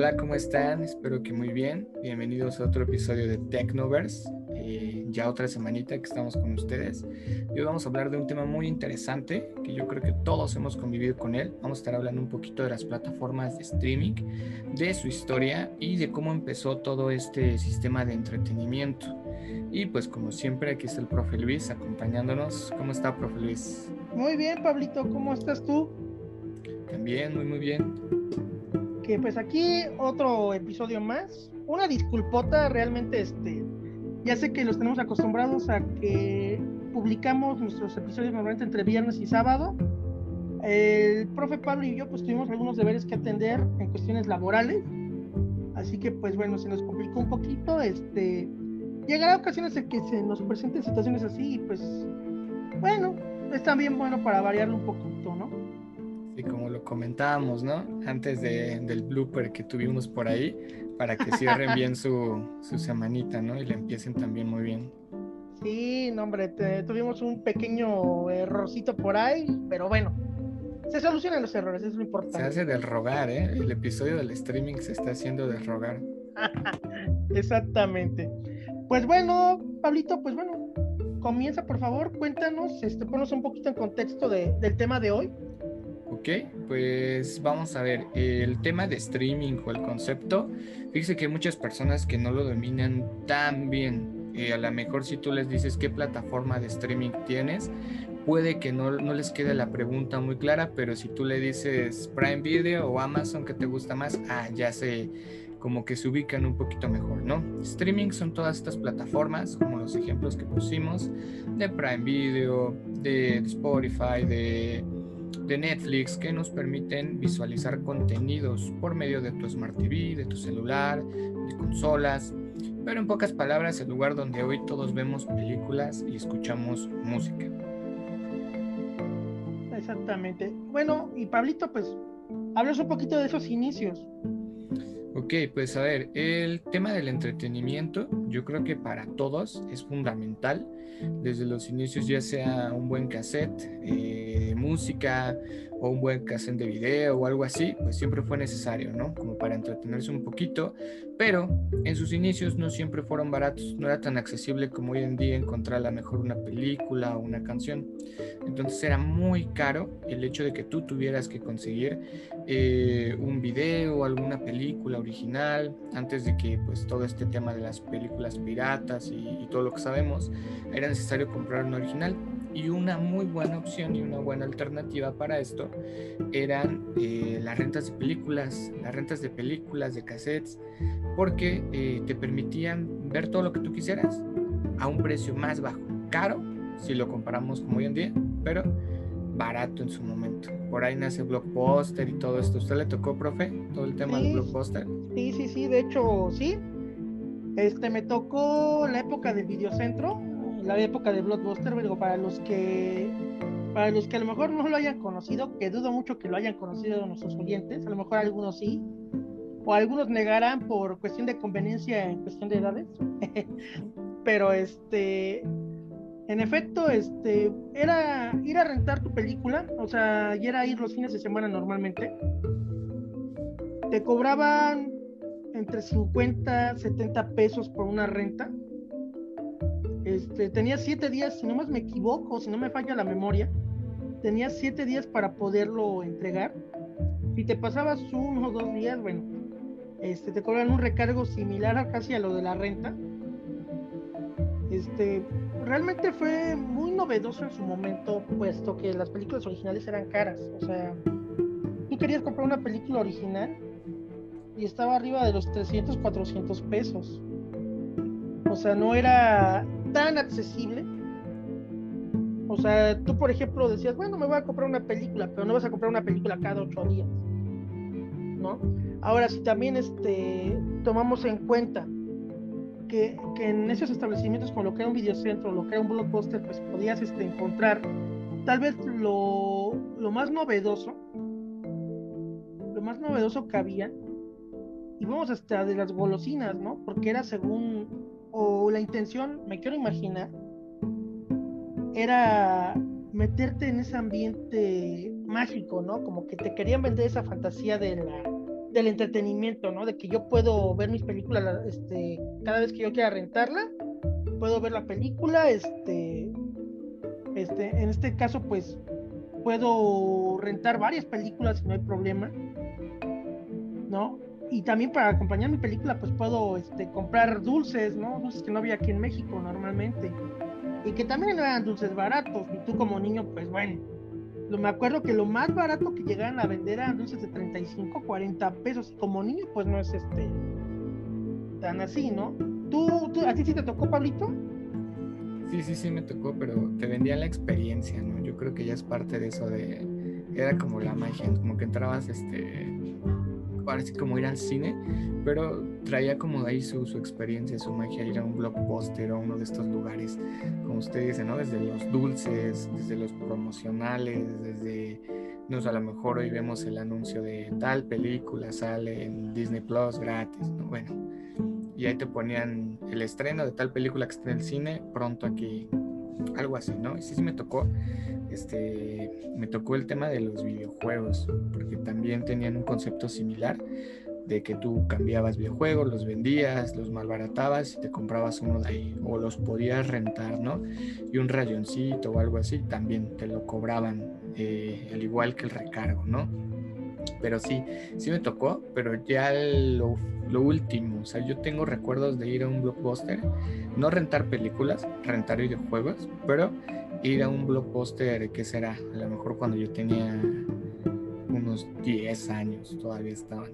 Hola, ¿cómo están? Espero que muy bien. Bienvenidos a otro episodio de Technoverse. Eh, ya otra semanita que estamos con ustedes. hoy vamos a hablar de un tema muy interesante que yo creo que todos hemos convivido con él. Vamos a estar hablando un poquito de las plataformas de streaming, de su historia y de cómo empezó todo este sistema de entretenimiento. Y pues como siempre aquí está el profe Luis acompañándonos. ¿Cómo está, profe Luis? Muy bien, Pablito, ¿cómo estás tú? También, muy muy bien. Pues aquí otro episodio más. Una disculpota, realmente este ya sé que los tenemos acostumbrados a que publicamos nuestros episodios normalmente entre viernes y sábado. El profe Pablo y yo pues tuvimos algunos deberes que atender en cuestiones laborales. Así que pues bueno, se nos complicó un poquito. Este, llegará ocasiones en que se nos presenten situaciones así y pues bueno, es también bueno para variarlo un poquito, ¿no? Como lo comentábamos, ¿no? Antes de, del blooper que tuvimos por ahí, para que cierren bien su, su semanita, ¿no? Y le empiecen también muy bien. Sí, no, hombre, tuvimos un pequeño errorcito por ahí, pero bueno, se solucionan los errores, es lo importante. Se hace del rogar, ¿eh? El episodio del streaming se está haciendo del rogar. Exactamente. Pues bueno, Pablito, pues bueno, comienza por favor, cuéntanos, este, ponos un poquito en contexto de, del tema de hoy. Ok, pues vamos a ver, el tema de streaming o el concepto, fíjese que hay muchas personas que no lo dominan tan bien. Eh, a lo mejor si tú les dices qué plataforma de streaming tienes, puede que no, no, les quede la pregunta muy clara, pero si tú le dices Prime Video o Amazon que te gusta más, ah, ya se como que se ubican un poquito mejor, ¿no? Streaming son todas estas plataformas, como los ejemplos que pusimos, de Prime Video, de Spotify, de de Netflix que nos permiten visualizar contenidos por medio de tu Smart TV, de tu celular, de consolas, pero en pocas palabras el lugar donde hoy todos vemos películas y escuchamos música. Exactamente. Bueno, y Pablito, pues, hablas un poquito de esos inicios. Ok, pues a ver, el tema del entretenimiento yo creo que para todos es fundamental, desde los inicios ya sea un buen cassette, eh, música o un buen cassette de video o algo así, pues siempre fue necesario, ¿no? Como para entretenerse un poquito, pero en sus inicios no siempre fueron baratos, no era tan accesible como hoy en día encontrar a lo mejor una película o una canción. Entonces era muy caro el hecho de que tú tuvieras que conseguir eh, un video o alguna película original antes de que pues todo este tema de las películas piratas y, y todo lo que sabemos, era necesario comprar un original y una muy buena opción y una buena alternativa para esto eran eh, las rentas de películas, las rentas de películas, de cassettes, porque eh, te permitían ver todo lo que tú quisieras a un precio más bajo, caro si lo comparamos como hoy en día, pero barato en su momento. Por ahí nace Blockbuster y todo esto. ¿Usted le tocó, profe, todo el tema de Blockbuster? Sí, sí, sí, de hecho, sí. Este, me tocó la época del videocentro, la época de Blockbuster, pero para los que para los que a lo mejor no lo hayan conocido, que dudo mucho que lo hayan conocido nuestros oyentes, a lo mejor algunos sí, o algunos negarán por cuestión de conveniencia en cuestión de edades, pero este, en efecto, este, era ir a rentar tu película, o sea, y era ir los fines de semana normalmente, te cobraban entre 50, 70 pesos por una renta, este, tenía siete días, si no más me equivoco, si no me falla la memoria, tenía siete días para poderlo entregar. Si te pasabas uno o dos días, bueno, este, te cobran un recargo similar a casi a lo de la renta. Este, realmente fue muy novedoso en su momento, puesto que las películas originales eran caras. O sea, tú querías comprar una película original y estaba arriba de los 300, 400 pesos. O sea, no era tan accesible. O sea, tú por ejemplo decías, bueno, me voy a comprar una película, pero no vas a comprar una película cada ocho días. ¿No? Ahora, si también este, tomamos en cuenta que, que, en esos establecimientos como lo que era un videocentro, lo que era un blockbuster, pues podías este, encontrar tal vez lo, lo más novedoso, lo más novedoso que había, y vamos hasta de las golosinas, ¿no? Porque era según o la intención, me quiero imaginar, era meterte en ese ambiente mágico, ¿no? Como que te querían vender esa fantasía de del entretenimiento, ¿no? De que yo puedo ver mis películas este, cada vez que yo quiera rentarla, puedo ver la película, este, este, en este caso, pues puedo rentar varias películas y no hay problema, ¿no? Y también para acompañar mi película, pues puedo este, comprar dulces, ¿no? Dulces que no había aquí en México normalmente. Y que también eran dulces baratos. Y tú como niño, pues bueno, me acuerdo que lo más barato que llegaban a vender eran dulces de 35, 40 pesos. Como niño, pues no es este tan así, ¿no? ¿Tú, tú, a sí te tocó, Pablito? Sí, sí, sí me tocó, pero te vendían la experiencia, ¿no? Yo creo que ya es parte de eso de... Era como la magia, como que entrabas, este... Parece como ir al cine, pero traía como de ahí su, experiencia, su magia, ir a un blockbuster o uno de estos lugares, como usted dice, ¿no? Desde los dulces, desde los promocionales, desde, no a lo mejor hoy vemos el anuncio de tal película, sale en Disney Plus gratis, ¿no? Bueno, y ahí te ponían el estreno de tal película que está en el cine, pronto aquí, algo así, ¿no? Y sí, me tocó, este, me tocó el tema de los videojuegos, porque también tenían un concepto similar de que tú cambiabas videojuegos, los vendías, los malbaratabas y te comprabas uno de ahí, o los podías rentar, ¿no? Y un rayoncito o algo así también te lo cobraban, eh, al igual que el recargo, ¿no? Pero sí, sí me tocó, pero ya lo, lo, último, o sea, yo tengo recuerdos de ir a un blockbuster, no rentar películas, rentar videojuegos, pero ir a un blockbuster, ¿qué será? A lo mejor cuando yo tenía unos 10 años todavía estaban.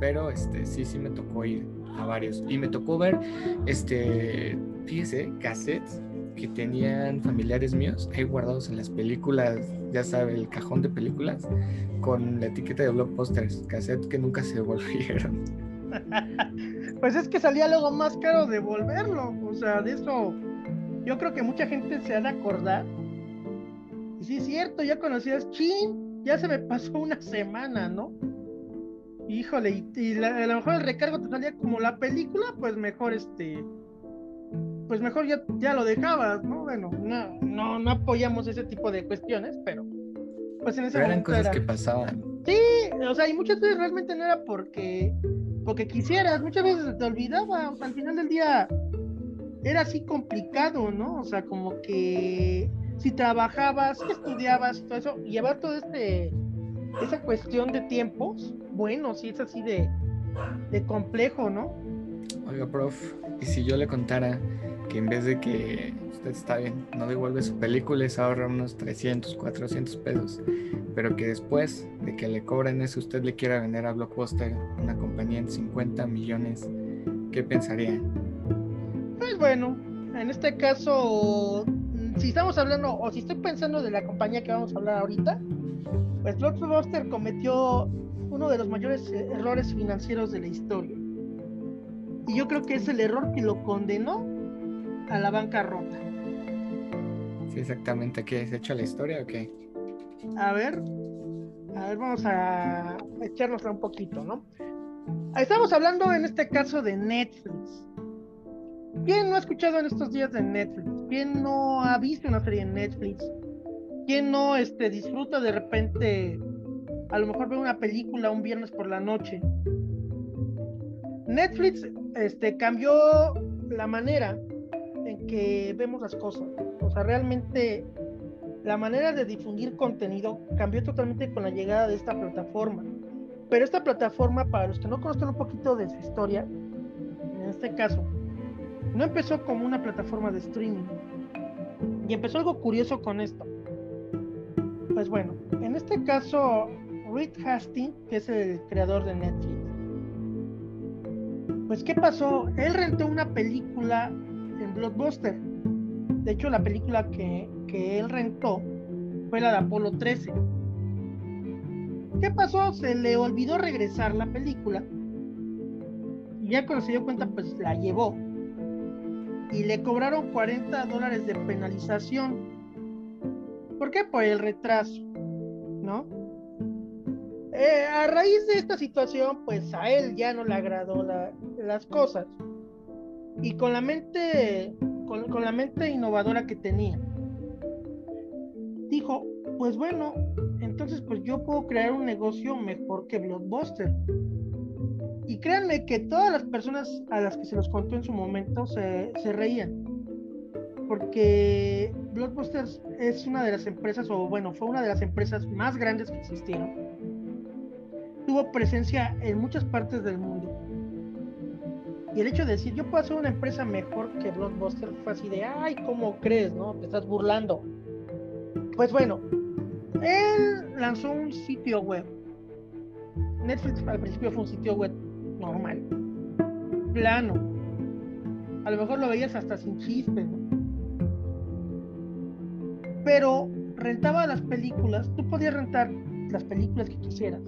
Pero este sí, sí me tocó ir a varios. Y me tocó ver, este, fíjese, cassettes que tenían familiares míos ahí guardados en las películas, ya sabe, el cajón de películas, con la etiqueta de blockbusters, cassette que nunca se devolvieron. pues es que salía luego más caro devolverlo, o sea, de eso yo creo que mucha gente se ha de acordar. Y sí es cierto, ya conocías, chin, ya se me pasó una semana, ¿no? Híjole, y, a lo mejor el recargo te salía como la película, pues mejor este pues mejor ya, ya lo dejabas, ¿no? Bueno, no, no, no apoyamos ese tipo de cuestiones, pero pues en ese pero eran cosas que pasaban. Sí, o sea, y muchas veces realmente no era porque, porque quisieras, muchas veces te olvidaba, o sea, al final del día era así complicado, ¿no? O sea, como que si trabajabas, estudiabas y todo eso, llevar todo este, esa cuestión de tiempos, bueno, sí es así de, de complejo, ¿no? Oiga, prof, y si yo le contara que en vez de que usted está bien, no devuelve su película y se ahorra unos 300, 400 pesos, pero que después de que le cobren eso usted le quiera vender a Blockbuster una compañía en 50 millones, ¿qué pensaría? Pues bueno, en este caso, si estamos hablando o si estoy pensando de la compañía que vamos a hablar ahorita, pues Blockbuster cometió uno de los mayores errores financieros de la historia. Y yo creo que es el error que lo condenó a la bancarrota. Sí, exactamente. ¿Qué es hecho la historia o qué? A ver, a ver, vamos a echarnos un poquito, ¿no? Estamos hablando en este caso de Netflix. ¿Quién no ha escuchado en estos días de Netflix? ¿Quién no ha visto una serie en Netflix? ¿Quién no este, disfruta de repente, a lo mejor ve una película un viernes por la noche? Netflix este, cambió la manera que vemos las cosas. O sea, realmente la manera de difundir contenido cambió totalmente con la llegada de esta plataforma. Pero esta plataforma, para los que no conozcan un poquito de su historia, en este caso, no empezó como una plataforma de streaming. Y empezó algo curioso con esto. Pues bueno, en este caso, Reed Hastings, que es el creador de Netflix, pues ¿qué pasó? Él rentó una película en Blockbuster. De hecho, la película que, que él rentó fue la de Apolo 13. ¿Qué pasó? Se le olvidó regresar la película. Y ya cuando se dio cuenta, pues la llevó. Y le cobraron 40 dólares de penalización. ¿Por qué? Por el retraso. ¿No? Eh, a raíz de esta situación, pues a él ya no le agradó las cosas. Y con la mente, con, la mente innovadora que tenía, dijo, pues bueno, entonces pues yo puedo crear un negocio mejor que Blockbuster. Y créanme que todas las personas a las que se los contó en su momento se, se reían. Porque Blockbusters es una de las empresas, o bueno, fue una de las empresas más grandes que existieron. Tuvo presencia en muchas partes del mundo. Y el hecho de decir, yo puedo hacer una empresa mejor que Blockbuster fue así de, ay, ¿cómo crees? ¿No? Te estás burlando. Pues bueno, él lanzó un sitio web. Netflix al principio fue un sitio web normal, plano. A lo mejor lo veías hasta sin chistes, ¿no? Pero rentaba las películas, tú podías rentar las películas que quisieras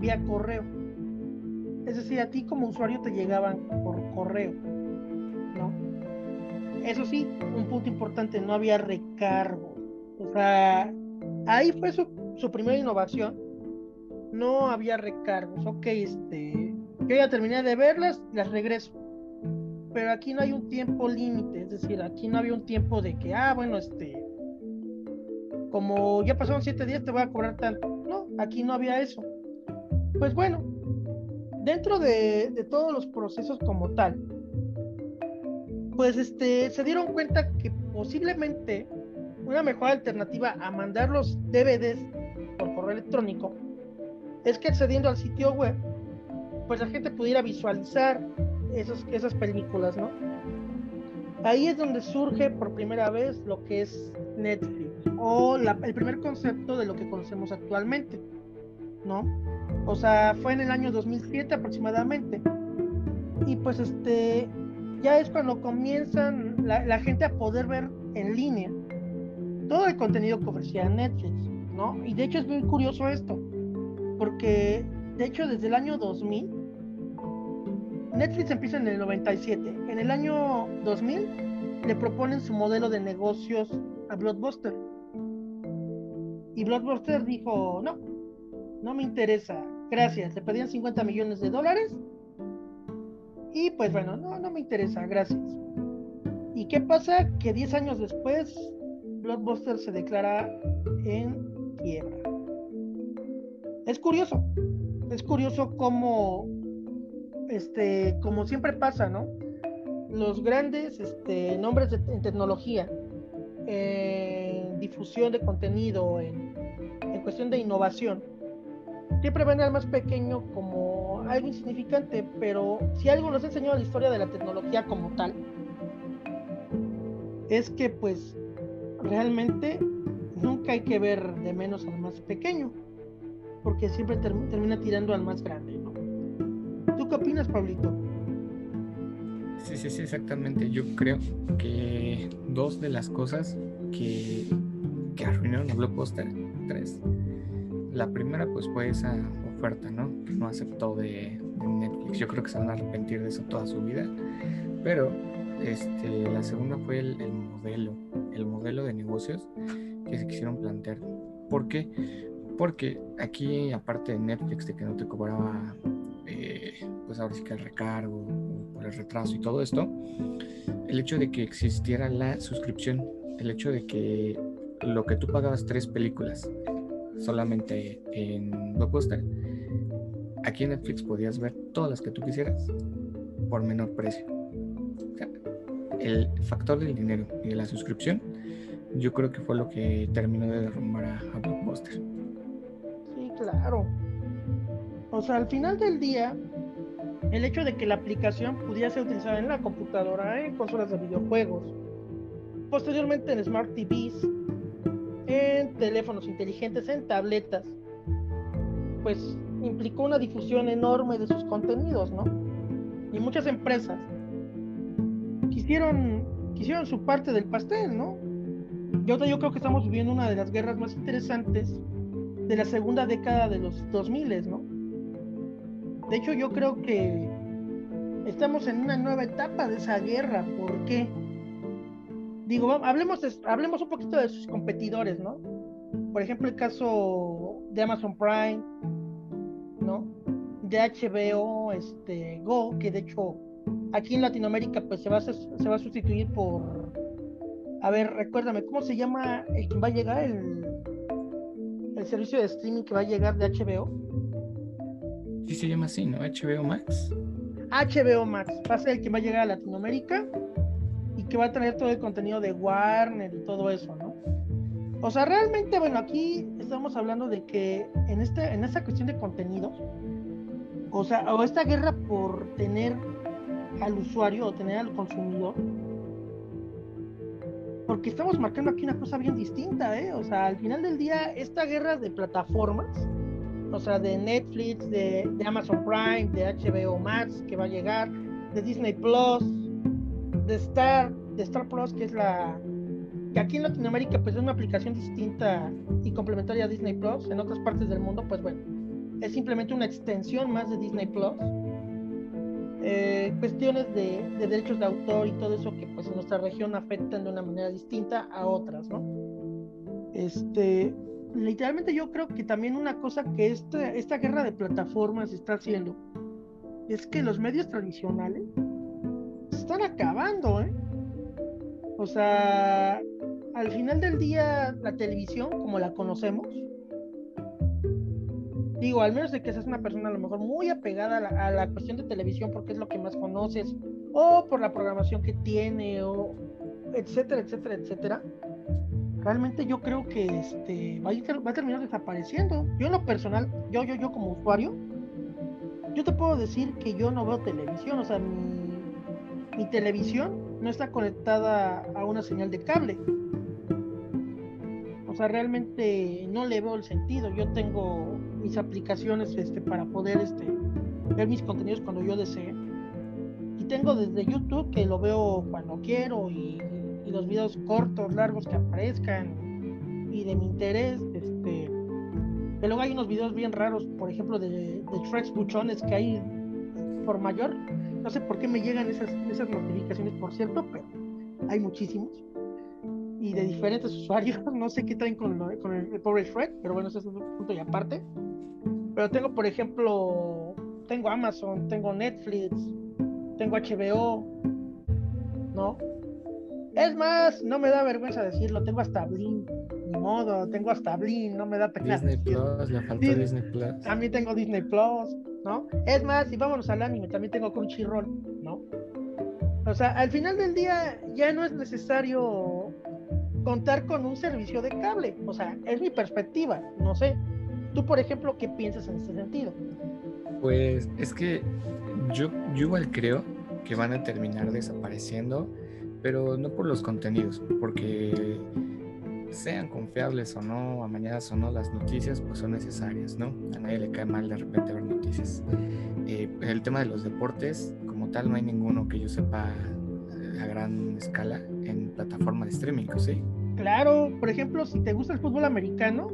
vía correo. Es decir, a ti como usuario te llegaban por correo, ¿no? Eso sí, un punto importante, no había recargo. O sea, ahí fue su, su primera innovación. No había recargos. Ok, este, yo ya terminé de verlas, las regreso. Pero aquí no hay un tiempo límite, es decir, aquí no había un tiempo de que, ah, bueno, este, como ya pasaron siete días, te voy a cobrar tanto. No, aquí no había eso. Pues bueno, dentro de, todos los procesos como tal, pues este, se dieron cuenta que posiblemente una mejor alternativa a mandar los DVDs por correo electrónico es que accediendo al sitio web, pues la gente pudiera visualizar esos, esas películas, ¿no? Ahí es donde surge por primera vez lo que es Netflix o el primer concepto de lo que conocemos actualmente, ¿no? O sea, fue en el año 2007 aproximadamente. Y pues este, ya es cuando comienzan la, gente a poder ver en línea todo el contenido que ofrecía Netflix, ¿no? Y de hecho es muy curioso esto, porque de hecho desde el año 2000, Netflix empieza en el 97, en el año 2000 le proponen su modelo de negocios a Blockbuster. Y Blockbuster dijo, no, no me interesa, gracias. Le pedían 50 millones de dólares. Y pues bueno, no, no me interesa, gracias. ¿Y qué pasa? Que 10 años después, Blockbuster se declara en quiebra. Es curioso, es curioso cómo, este, como siempre pasa, ¿no? Los grandes este, nombres en tecnología, en difusión de contenido, en, en cuestión de innovación, siempre ven al más pequeño como algo insignificante, pero si algo nos enseñó la historia de la tecnología como tal, es que pues realmente nunca hay que ver de menos al más pequeño, porque siempre termina tirando al más grande, ¿no? ¿Tú qué opinas, Pablito? Sí, sí, sí, exactamente. Yo creo que dos de las cosas que, que arruinaron a Blockbuster 3 la primera pues fue esa oferta, ¿no? Que no aceptó de, Netflix. Yo creo que se van a arrepentir de eso toda su vida. Pero este, la segunda fue el, modelo, el modelo de negocios que se quisieron plantear. ¿Por qué? Porque aquí, aparte de Netflix, de que no te cobraba, eh, pues ahora sí que el recargo, por el retraso y todo esto, el hecho de que existiera la suscripción, el hecho de que lo que tú pagabas tres películas solamente en Blockbuster. Aquí en Netflix podías ver todas las que tú quisieras por menor precio. el factor del dinero y de la suscripción, yo creo que fue lo que terminó de derrumbar a, Blockbuster. Sí, claro. O sea, al final del día, el hecho de que la aplicación pudiera ser utilizada en la computadora, en consolas de videojuegos, posteriormente en Smart TVs, en teléfonos inteligentes, en tabletas, pues implicó una difusión enorme de sus contenidos, ¿no? Y muchas empresas quisieron, quisieron su parte del pastel, ¿no? Yo, creo que estamos viviendo una de las guerras más interesantes de la segunda década de los 2000, ¿no? De hecho, yo creo que estamos en una nueva etapa de esa guerra. ¿Por qué? Digo, hablemos, hablemos un poquito de sus competidores, ¿no? Por ejemplo, el caso de Amazon Prime, ¿no? De HBO, este, Go, que de hecho aquí en Latinoamérica pues se va a, se va a sustituir por, a ver, recuérdame, ¿cómo se llama el que va a llegar el, el servicio de streaming que va a llegar de HBO? Sí se llama así, ¿no? HBO Max. HBO Max. Va a ser el que va a llegar a Latinoamérica y que va a traer todo el contenido de Warner y todo eso, ¿no? O sea, realmente, bueno, aquí estamos hablando de que en, este, en esta cuestión de contenidos, o sea, o esta guerra por tener al usuario o tener al consumidor, porque estamos marcando aquí una cosa bien distinta, ¿eh? O sea, al final del día, esta guerra de plataformas, o sea, de Netflix, de, de Amazon Prime, de HBO Max, que va a llegar, de Disney Plus, de Star, de Star Plus, que es la, que aquí en Latinoamérica pues es una aplicación distinta y complementaria a Disney Plus, en otras partes del mundo pues bueno, es simplemente una extensión más de Disney Plus. Eh, cuestiones de, derechos de autor y todo eso que pues en nuestra región afectan de una manera distinta a otras, ¿no? Este, literalmente yo creo que también una cosa que esta, esta guerra de plataformas está haciendo es que los medios tradicionales están acabando, ¿eh? O sea, al final del día, la televisión, como la conocemos, digo, al menos de que seas una persona a lo mejor muy apegada a la, cuestión de televisión porque es lo que más conoces, o por la programación que tiene, o etcétera, etcétera, etcétera, realmente yo creo que este va a, va a terminar desapareciendo. Yo en lo personal, yo, yo, yo como usuario, yo te puedo decir que yo no veo televisión, o sea, mi, mi televisión no está conectada a una señal de cable. O sea, realmente no le veo el sentido. Yo tengo mis aplicaciones este, para poder este, ver mis contenidos cuando yo desee. Y tengo desde YouTube que lo veo cuando quiero y, los videos cortos, largos que aparezcan y de mi interés. Este, que luego hay unos videos bien raros, por ejemplo, de, de Buchones que hay por mayor no sé por qué me llegan esas, esas notificaciones, por cierto, pero hay muchísimos. Y de diferentes usuarios. No sé qué traen con, con el, pobre Fred, pero bueno, eso es un punto y aparte. Pero tengo, por ejemplo, tengo Amazon, tengo Netflix, tengo HBO, ¿no? Es más, no me da vergüenza decirlo, tengo hasta Blin, ni modo, tengo hasta Blin, no me da pena. Disney Plus, le faltó Disney Plus. También tengo Disney Plus, ¿no? Es más, y vámonos al anime, también tengo Crunchyroll, ¿no? O sea, al final del día ya no es necesario contar con un servicio de cable, o sea, es mi perspectiva, no sé. Tú, por ejemplo, ¿qué piensas en ese sentido? Pues es que yo, yo igual creo que van a terminar desapareciendo, pero no por los contenidos, porque sean confiables o no, amañadas o no, las noticias pues son necesarias, ¿no? A nadie le cae mal de repente ver noticias. Eh, el tema de los deportes, como tal, no hay ninguno que yo sepa a gran escala en plataforma de streaming, ¿sí? Claro, por ejemplo, si te gusta el fútbol americano,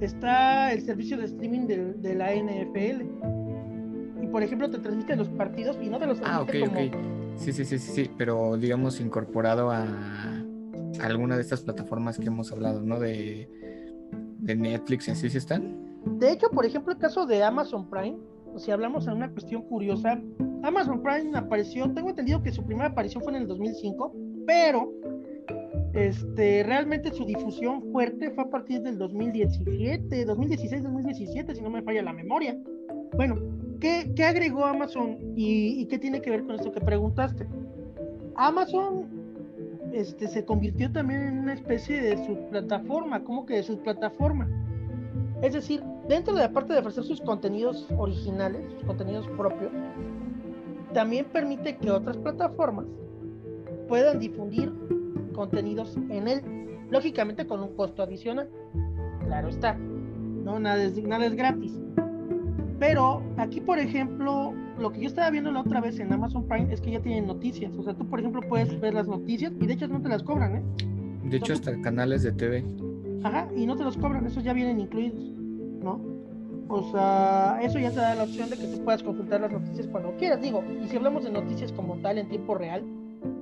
está el servicio de streaming de, la NFL. Y por ejemplo, te transmite los partidos y no te los transmite ah, ok, ok. Sí, sí, sí, sí, sí, pero digamos incorporado a alguna de estas plataformas que hemos hablado, ¿no? De, de Netflix, ¿en sí sí están? De hecho, por ejemplo, el caso de Amazon Prime, si hablamos de una cuestión curiosa, Amazon Prime apareció, tengo entendido que su primera aparición fue en el 2005, pero este, realmente su difusión fuerte fue a partir del 2017, 2016, 2017, si no me falla la memoria. Bueno, ¿qué, qué agregó Amazon y, y, qué tiene que ver con esto que preguntaste? Amazon este, se convirtió también en una especie de subplataforma, ¿cómo que de subplataforma? Es decir, dentro de la parte de ofrecer sus contenidos originales, sus contenidos propios, también permite que otras plataformas puedan difundir contenidos en él, lógicamente con un costo adicional. Claro está, no nada es, nada es gratis. Pero aquí, por ejemplo, lo que yo estaba viendo la otra vez en Amazon Prime es que ya tienen noticias. O sea, tú, por ejemplo, puedes ver las noticias y de hecho no te las cobran, ¿eh? De hecho, hasta canales de TV. Ajá, y no te los cobran, esos ya vienen incluidos, ¿no? O sea, eso ya te da la opción de que tú puedas consultar las noticias cuando quieras. Digo, y si hablamos de noticias como tal en tiempo real,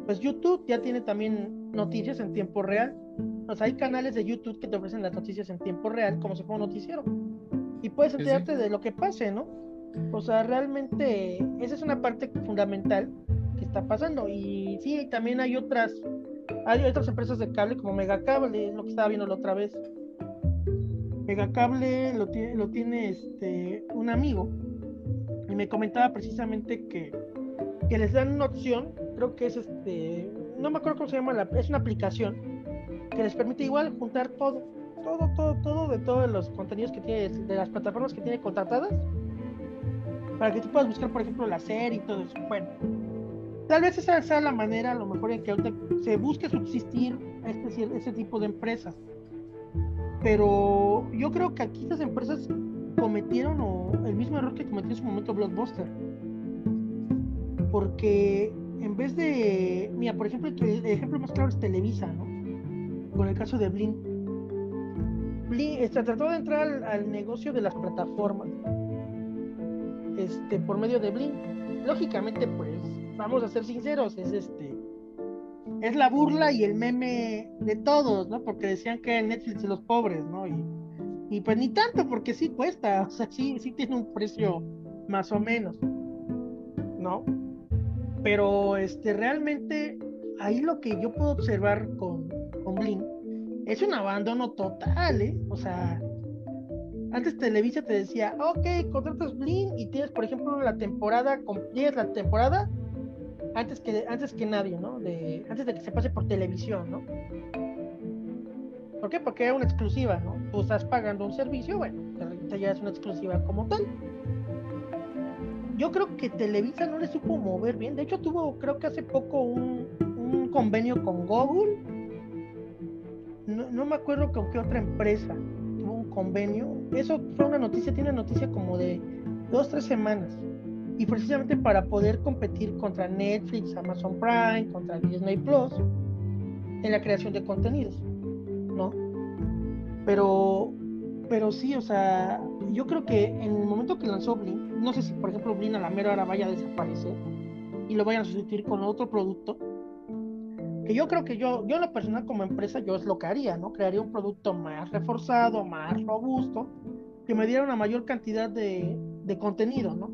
pues YouTube ya tiene también noticias en tiempo real. O sea, hay canales de YouTube que te ofrecen las noticias en tiempo real como si fuera un noticiero. Y puedes enterarte de lo que pase, ¿no? O sea, realmente esa es una parte fundamental que está pasando. Y sí, también hay otras, hay otras empresas de cable como Megacable, es lo que estaba viendo la otra vez. Megacable lo tiene, lo tiene este, un amigo y me comentaba precisamente que, que les dan una opción, creo que es este, no me acuerdo cómo se llama, la, es una aplicación que les permite igual juntar todo, todo, todo, todo de todos los contenidos que tiene, de las plataformas que tiene contratadas, para que tú puedas buscar, por ejemplo, la serie y todo eso. Bueno, tal vez esa sea la manera, a lo mejor, en que se busque subsistir este, este tipo de empresas. Pero yo creo que aquí estas empresas cometieron el mismo error que cometió en su momento Blockbuster. Porque en vez de, mira, por ejemplo, el ejemplo más claro es Televisa, ¿no? Con el caso de Blink. Este, trató de entrar al, negocio de las plataformas este, por medio de Blink. Lógicamente, pues, vamos a ser sinceros, es este es la burla y el meme de todos, ¿no? Porque decían que era Netflix de los pobres, ¿no? Y, y pues ni tanto, porque sí cuesta, o sea, sí, sí tiene un precio más o menos, ¿no? Pero este, realmente ahí lo que yo puedo observar con, con Blink es un abandono total, ¿eh? O sea, antes Televisa te decía, ok, contratas Blink y tienes, por ejemplo, la temporada, tienes la temporada antes que, antes que nadie, ¿no? De, antes de que se pase por televisión, ¿no? ¿Por qué? Porque era una exclusiva, ¿no? Tú estás pagando un servicio, bueno, ya es una exclusiva como tal. Yo creo que Televisa no le supo mover bien. De hecho, tuvo, creo que hace poco, un, un convenio con Google. No, no, me acuerdo con qué otra empresa tuvo un convenio. Eso fue una noticia, tiene noticia como de dos, tres semanas y precisamente para poder competir contra Netflix, Amazon Prime, contra Disney Plus en la creación de contenidos, ¿no? Pero, pero sí, o sea, yo creo que en el momento que lanzó Blink, no sé si por ejemplo Blink a la mera hora vaya a desaparecer y lo vayan a sustituir con otro producto, yo creo que yo, yo en lo personal como empresa, yo es lo que haría, ¿no? Crearía un producto más reforzado, más robusto, que me diera una mayor cantidad de, de contenido, ¿no?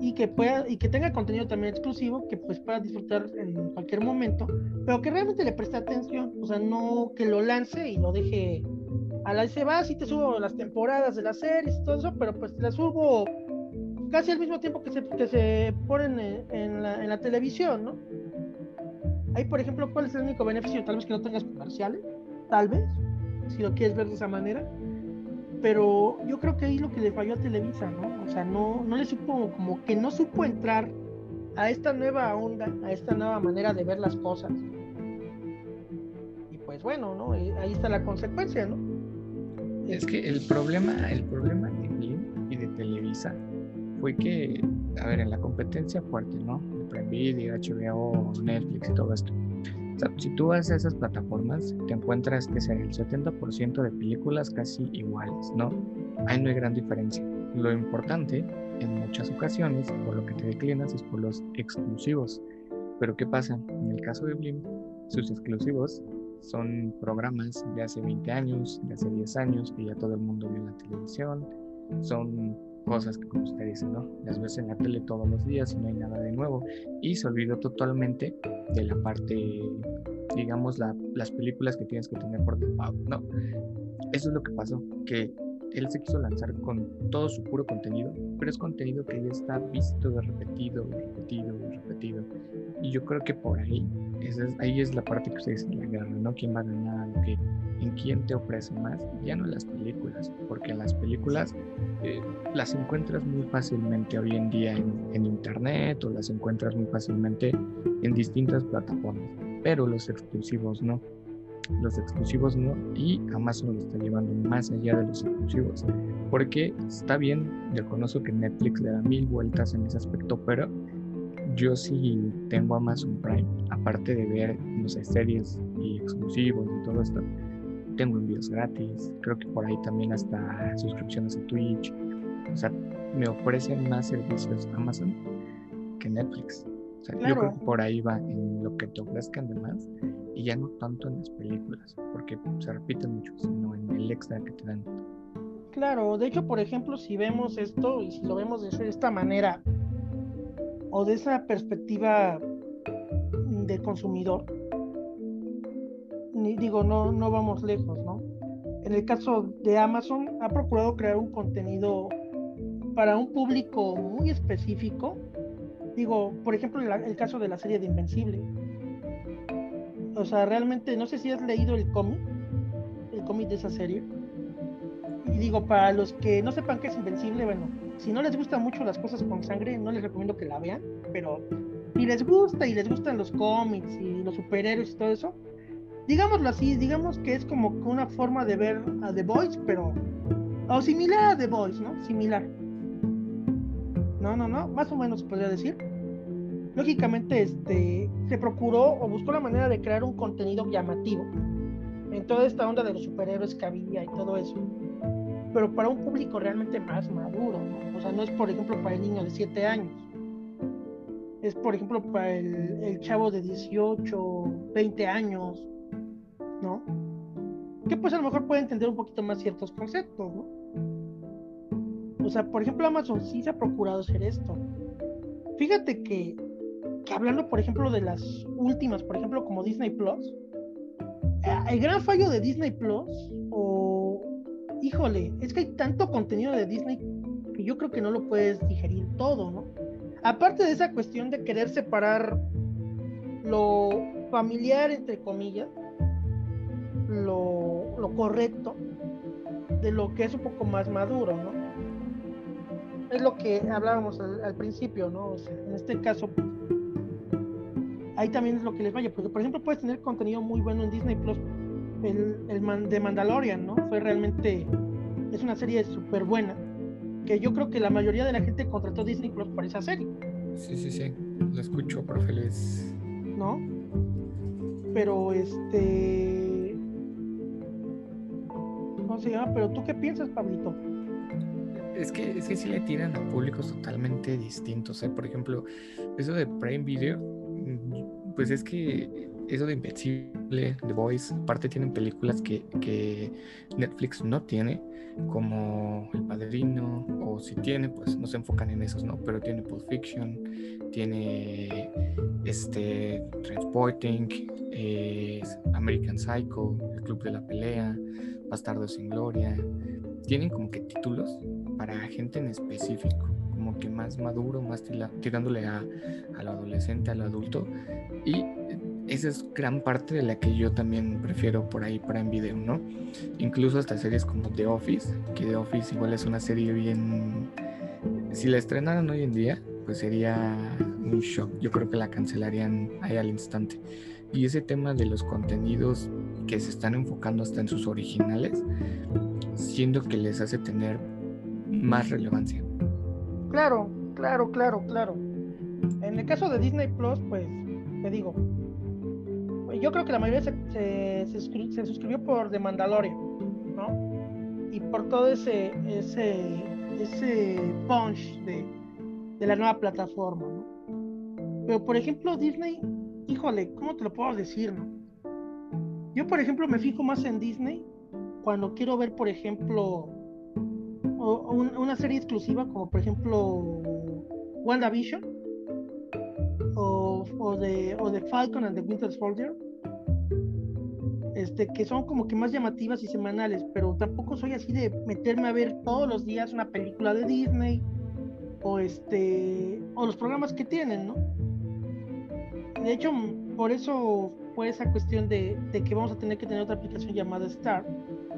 y que pueda y que tenga contenido también exclusivo que pues pueda disfrutar en cualquier momento pero que realmente le preste atención o sea no que lo lance y lo deje a la se va si te subo las temporadas de las series y todo eso pero pues las subo casi al mismo tiempo que se, que se ponen en, la, en la televisión no ahí por ejemplo cuál es el único beneficio tal vez que no tengas comerciales tal vez si lo quieres ver de esa manera pero yo creo que ahí lo que le falló a Televisa, ¿no? O sea, no, no le supo, como que no supo entrar a esta nueva onda, a esta nueva manera de ver las cosas. Y pues bueno, ¿no? Ahí está la consecuencia, ¿no? Es que el problema, el problema de Blim y de Televisa fue que, a ver, en la competencia fuerte, ¿no? Prime Video, HBO, Netflix y todo esto si tú vas a esas plataformas, te encuentras que sea el 70% de películas casi iguales, ¿no? Ahí no hay gran diferencia. Lo importante, en muchas ocasiones, por lo que te declinas, es por los exclusivos. Pero ¿qué pasa? En el caso de Blim, sus exclusivos son programas de hace 20 años, de hace 10 años, que ya todo el mundo vio en la televisión. Son cosas que como usted dice, ¿no? Las ves en la tele todos los días y no hay nada de nuevo. Y se olvidó totalmente de la parte, digamos, la, las películas que tienes que tener por default, ¿no? Eso es lo que pasó, que él se quiso lanzar con todo su puro contenido, pero es contenido que ya está visto, repetido, repetido, repetido. Y yo creo que por ahí, esa es, ahí es la parte que ustedes en la guerra, ¿no? ¿Quién va a ganar? ¿Qué, ¿En quién te ofrece más? Ya no las películas, porque las películas eh, las encuentras muy fácilmente hoy en día en, en internet o las encuentras muy fácilmente en distintas plataformas, pero los exclusivos no los exclusivos no, y Amazon lo está llevando más allá de los exclusivos. Porque está bien, reconozco que Netflix le da mil vueltas en ese aspecto, pero yo sí tengo Amazon Prime, aparte de ver, no sé, series y exclusivos y todo esto, tengo envíos gratis, creo que por ahí también hasta suscripciones a Twitch, o sea, me ofrecen más servicios Amazon que Netflix. O sea, yo creo que por ahí va en lo que te ofrezcan de más y ya no tanto en las películas, porque se repiten mucho, sino en el extra que te dan. Claro, de hecho, por ejemplo, si vemos esto y si lo vemos de esta manera o de esa perspectiva del consumidor, ni, digo, no, no vamos lejos, ¿no? En el caso de Amazon, ha procurado crear un contenido para un público muy específico. Digo, por ejemplo, el, caso de la serie de Invencible. O sea, realmente no sé si has leído el cómic, el cómic de esa serie. Y digo, para los que no sepan qué es Invencible, bueno, si no les gustan mucho las cosas con sangre, no les recomiendo que la vean, pero si les gusta y les gustan los cómics y los superhéroes y todo eso, digámoslo así, digamos que es como una forma de ver a The Boys, pero o similar a The Boys, ¿no? Similar. No, no, no, más o menos se podría decir. Lógicamente, este, se procuró o buscó la manera de crear un contenido llamativo en toda esta onda de los superhéroes que había y todo eso. Pero para un público realmente más maduro, ¿no? O sea, no es, por ejemplo, para el niño de 7 años. Es, por ejemplo, para el, el chavo de 18, 20 años. Que pues a lo mejor puede entender un poquito más ciertos conceptos, ¿no? O sea, por ejemplo, Amazon sí se ha procurado hacer esto. Fíjate que, que hablando, por ejemplo, de las últimas, por ejemplo, como Disney Plus, eh, el gran fallo de Disney Plus, o híjole, es que hay tanto contenido de Disney que yo creo que no lo puedes digerir todo, ¿no? Aparte de esa cuestión de querer separar lo familiar, entre comillas, lo, lo correcto, de lo que es un poco más maduro, ¿no? es lo que hablábamos al, principio, ¿no? en este caso, ahí también es lo que les vaya, porque por ejemplo puedes tener contenido muy bueno en Disney Plus, el, el de Mandalorian, ¿no? Fue realmente, es una serie súper buena, que yo creo que la mayoría de la gente contrató Disney Plus por esa serie. Sí, sí, sí, lo escucho, profe Luis. ¿No? Pero este... ¿Cómo se llama? Pero tú qué piensas, Pablito? es que, es que sí le tiran a públicos totalmente distintos. ¿eh? Por ejemplo, eso de Prime Video, mm, pues es que eso de Invencible, The Voice, aparte tienen películas que, que, Netflix no tiene, como El Padrino, o si tiene, pues no se enfocan en esos, ¿no? Pero tiene Pulp Fiction, tiene este Transporting, American Psycho, El Club de la Pelea, Bastardo sin Gloria. Tienen como que títulos para gente en específico, como que más maduro, más tirándole a, al adolescente, al adulto. Y esa es gran parte de la que yo también prefiero por ahí para en video, ¿no? Incluso hasta series como The Office, que The Office igual es una serie bien... Si la estrenaran hoy en día, pues sería un shock. Yo creo que la cancelarían ahí al instante. Y ese tema de los contenidos que se están enfocando hasta en sus originales, siendo que les hace tener más relevancia. Claro, claro, claro, claro. En el caso de Disney Plus, pues, te digo, yo creo que la mayoría se, se, suscribió por The Mandalorian, ¿no? Y por todo ese, ese, ese punch de, de la nueva plataforma, ¿no? Pero, por ejemplo, Disney, híjole, ¿cómo te lo puedo decir, no? Yo, por ejemplo, me fijo más en Disney cuando quiero ver, por ejemplo, o, una serie exclusiva como por ejemplo WandaVision o, o, de, o de Falcon and the Winter Soldier este, que son como que más llamativas y semanales, pero tampoco soy así de meterme a ver todos los días una película de Disney o este o los programas que tienen, ¿no? De hecho, por eso fue esa cuestión de, que vamos a tener que tener otra aplicación llamada Star,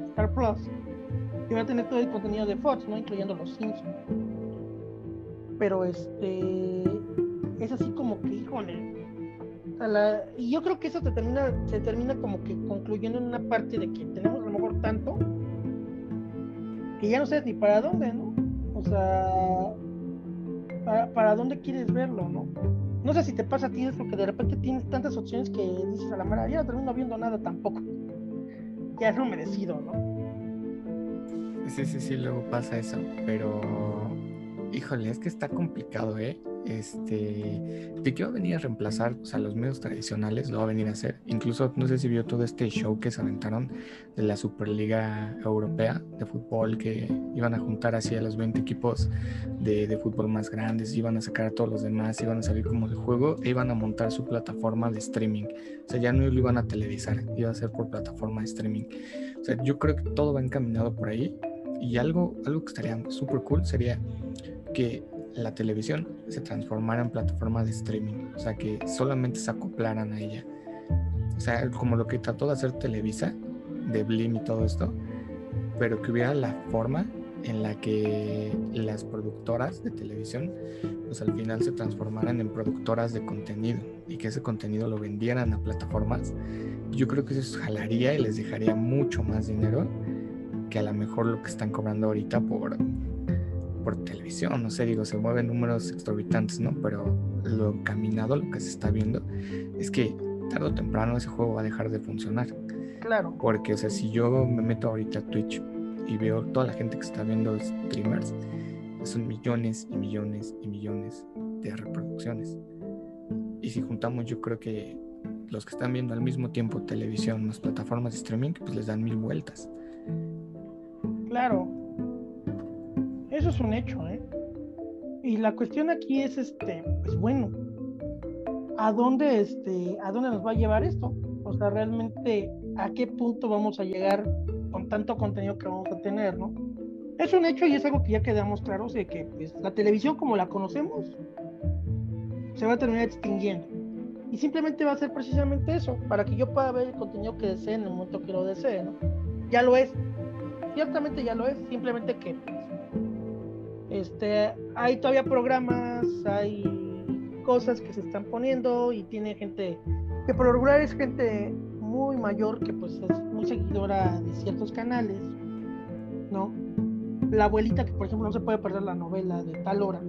Star Plus, que va a tener todo el contenido de Fox, ¿no? Incluyendo los Simpsons. Pero este es así como que, híjole. y yo creo que eso te termina, se termina como que concluyendo en una parte de que tenemos a lo mejor tanto que ya no sabes ni para dónde, ¿no? O sea, para, dónde quieres verlo, ¿no? No sé si te pasa a ti, es porque de repente tienes tantas opciones que dices a la mara, ya no termino viendo nada tampoco. Ya es lo merecido, ¿no? Sí, sí, sí, luego pasa eso, pero híjole, es que está complicado, ¿eh? Este, de que va a venir a reemplazar a los medios tradicionales, lo va a venir a hacer. Incluso no sé si vio todo este show que se aventaron de la Superliga Europea de fútbol, que iban a juntar así a los 20 equipos de, de fútbol más grandes, iban a sacar a todos los demás, iban a salir como de juego e iban a montar su plataforma de streaming. O sea, ya no lo iban a televisar, iba a ser por plataforma de streaming. O sea, yo creo que todo va encaminado por ahí y algo, algo que estaría súper cool sería que la televisión se transformara en plataforma de streaming, o sea, que solamente se acoplaran a ella. O sea, como lo que trató de hacer Televisa, de Blim y todo esto, pero que hubiera la forma en la que las productoras de televisión, pues al final se transformaran en productoras de contenido y que ese contenido lo vendieran a plataformas. Yo creo que eso jalaría y les dejaría mucho más dinero que a lo mejor lo que están cobrando ahorita por, por televisión. No sé, digo, se mueven números exorbitantes, ¿no? Pero lo caminado, lo que se está viendo, es que tarde o temprano ese juego va a dejar de funcionar. Claro. Porque, o sea, si yo me meto ahorita a Twitch y veo toda la gente que está viendo streamers, son millones y millones y millones de reproducciones. Y si juntamos, yo creo que los que están viendo al mismo tiempo televisión, las plataformas de streaming, pues les dan mil vueltas. Claro. Eso es un hecho, ¿eh? Y la cuestión aquí es, este, pues bueno, ¿a dónde, este, a dónde nos va a llevar esto? O sea, realmente, ¿a qué punto vamos a llegar con tanto contenido que vamos a tener, ¿no? Es un hecho y es algo que ya quedamos claros de que pues, la televisión como la conocemos se va a terminar extinguiendo. Y simplemente va a ser precisamente eso, para que yo pueda ver el contenido que desee en el momento que lo desee, ¿no? Ya lo es. Ciertamente ya lo es, simplemente que este, hay todavía programas, hay cosas que se están poniendo y tiene gente que por lo regular es gente muy mayor que pues es muy seguidora de ciertos canales, ¿no? La abuelita que por ejemplo no se puede perder la novela de tal hora,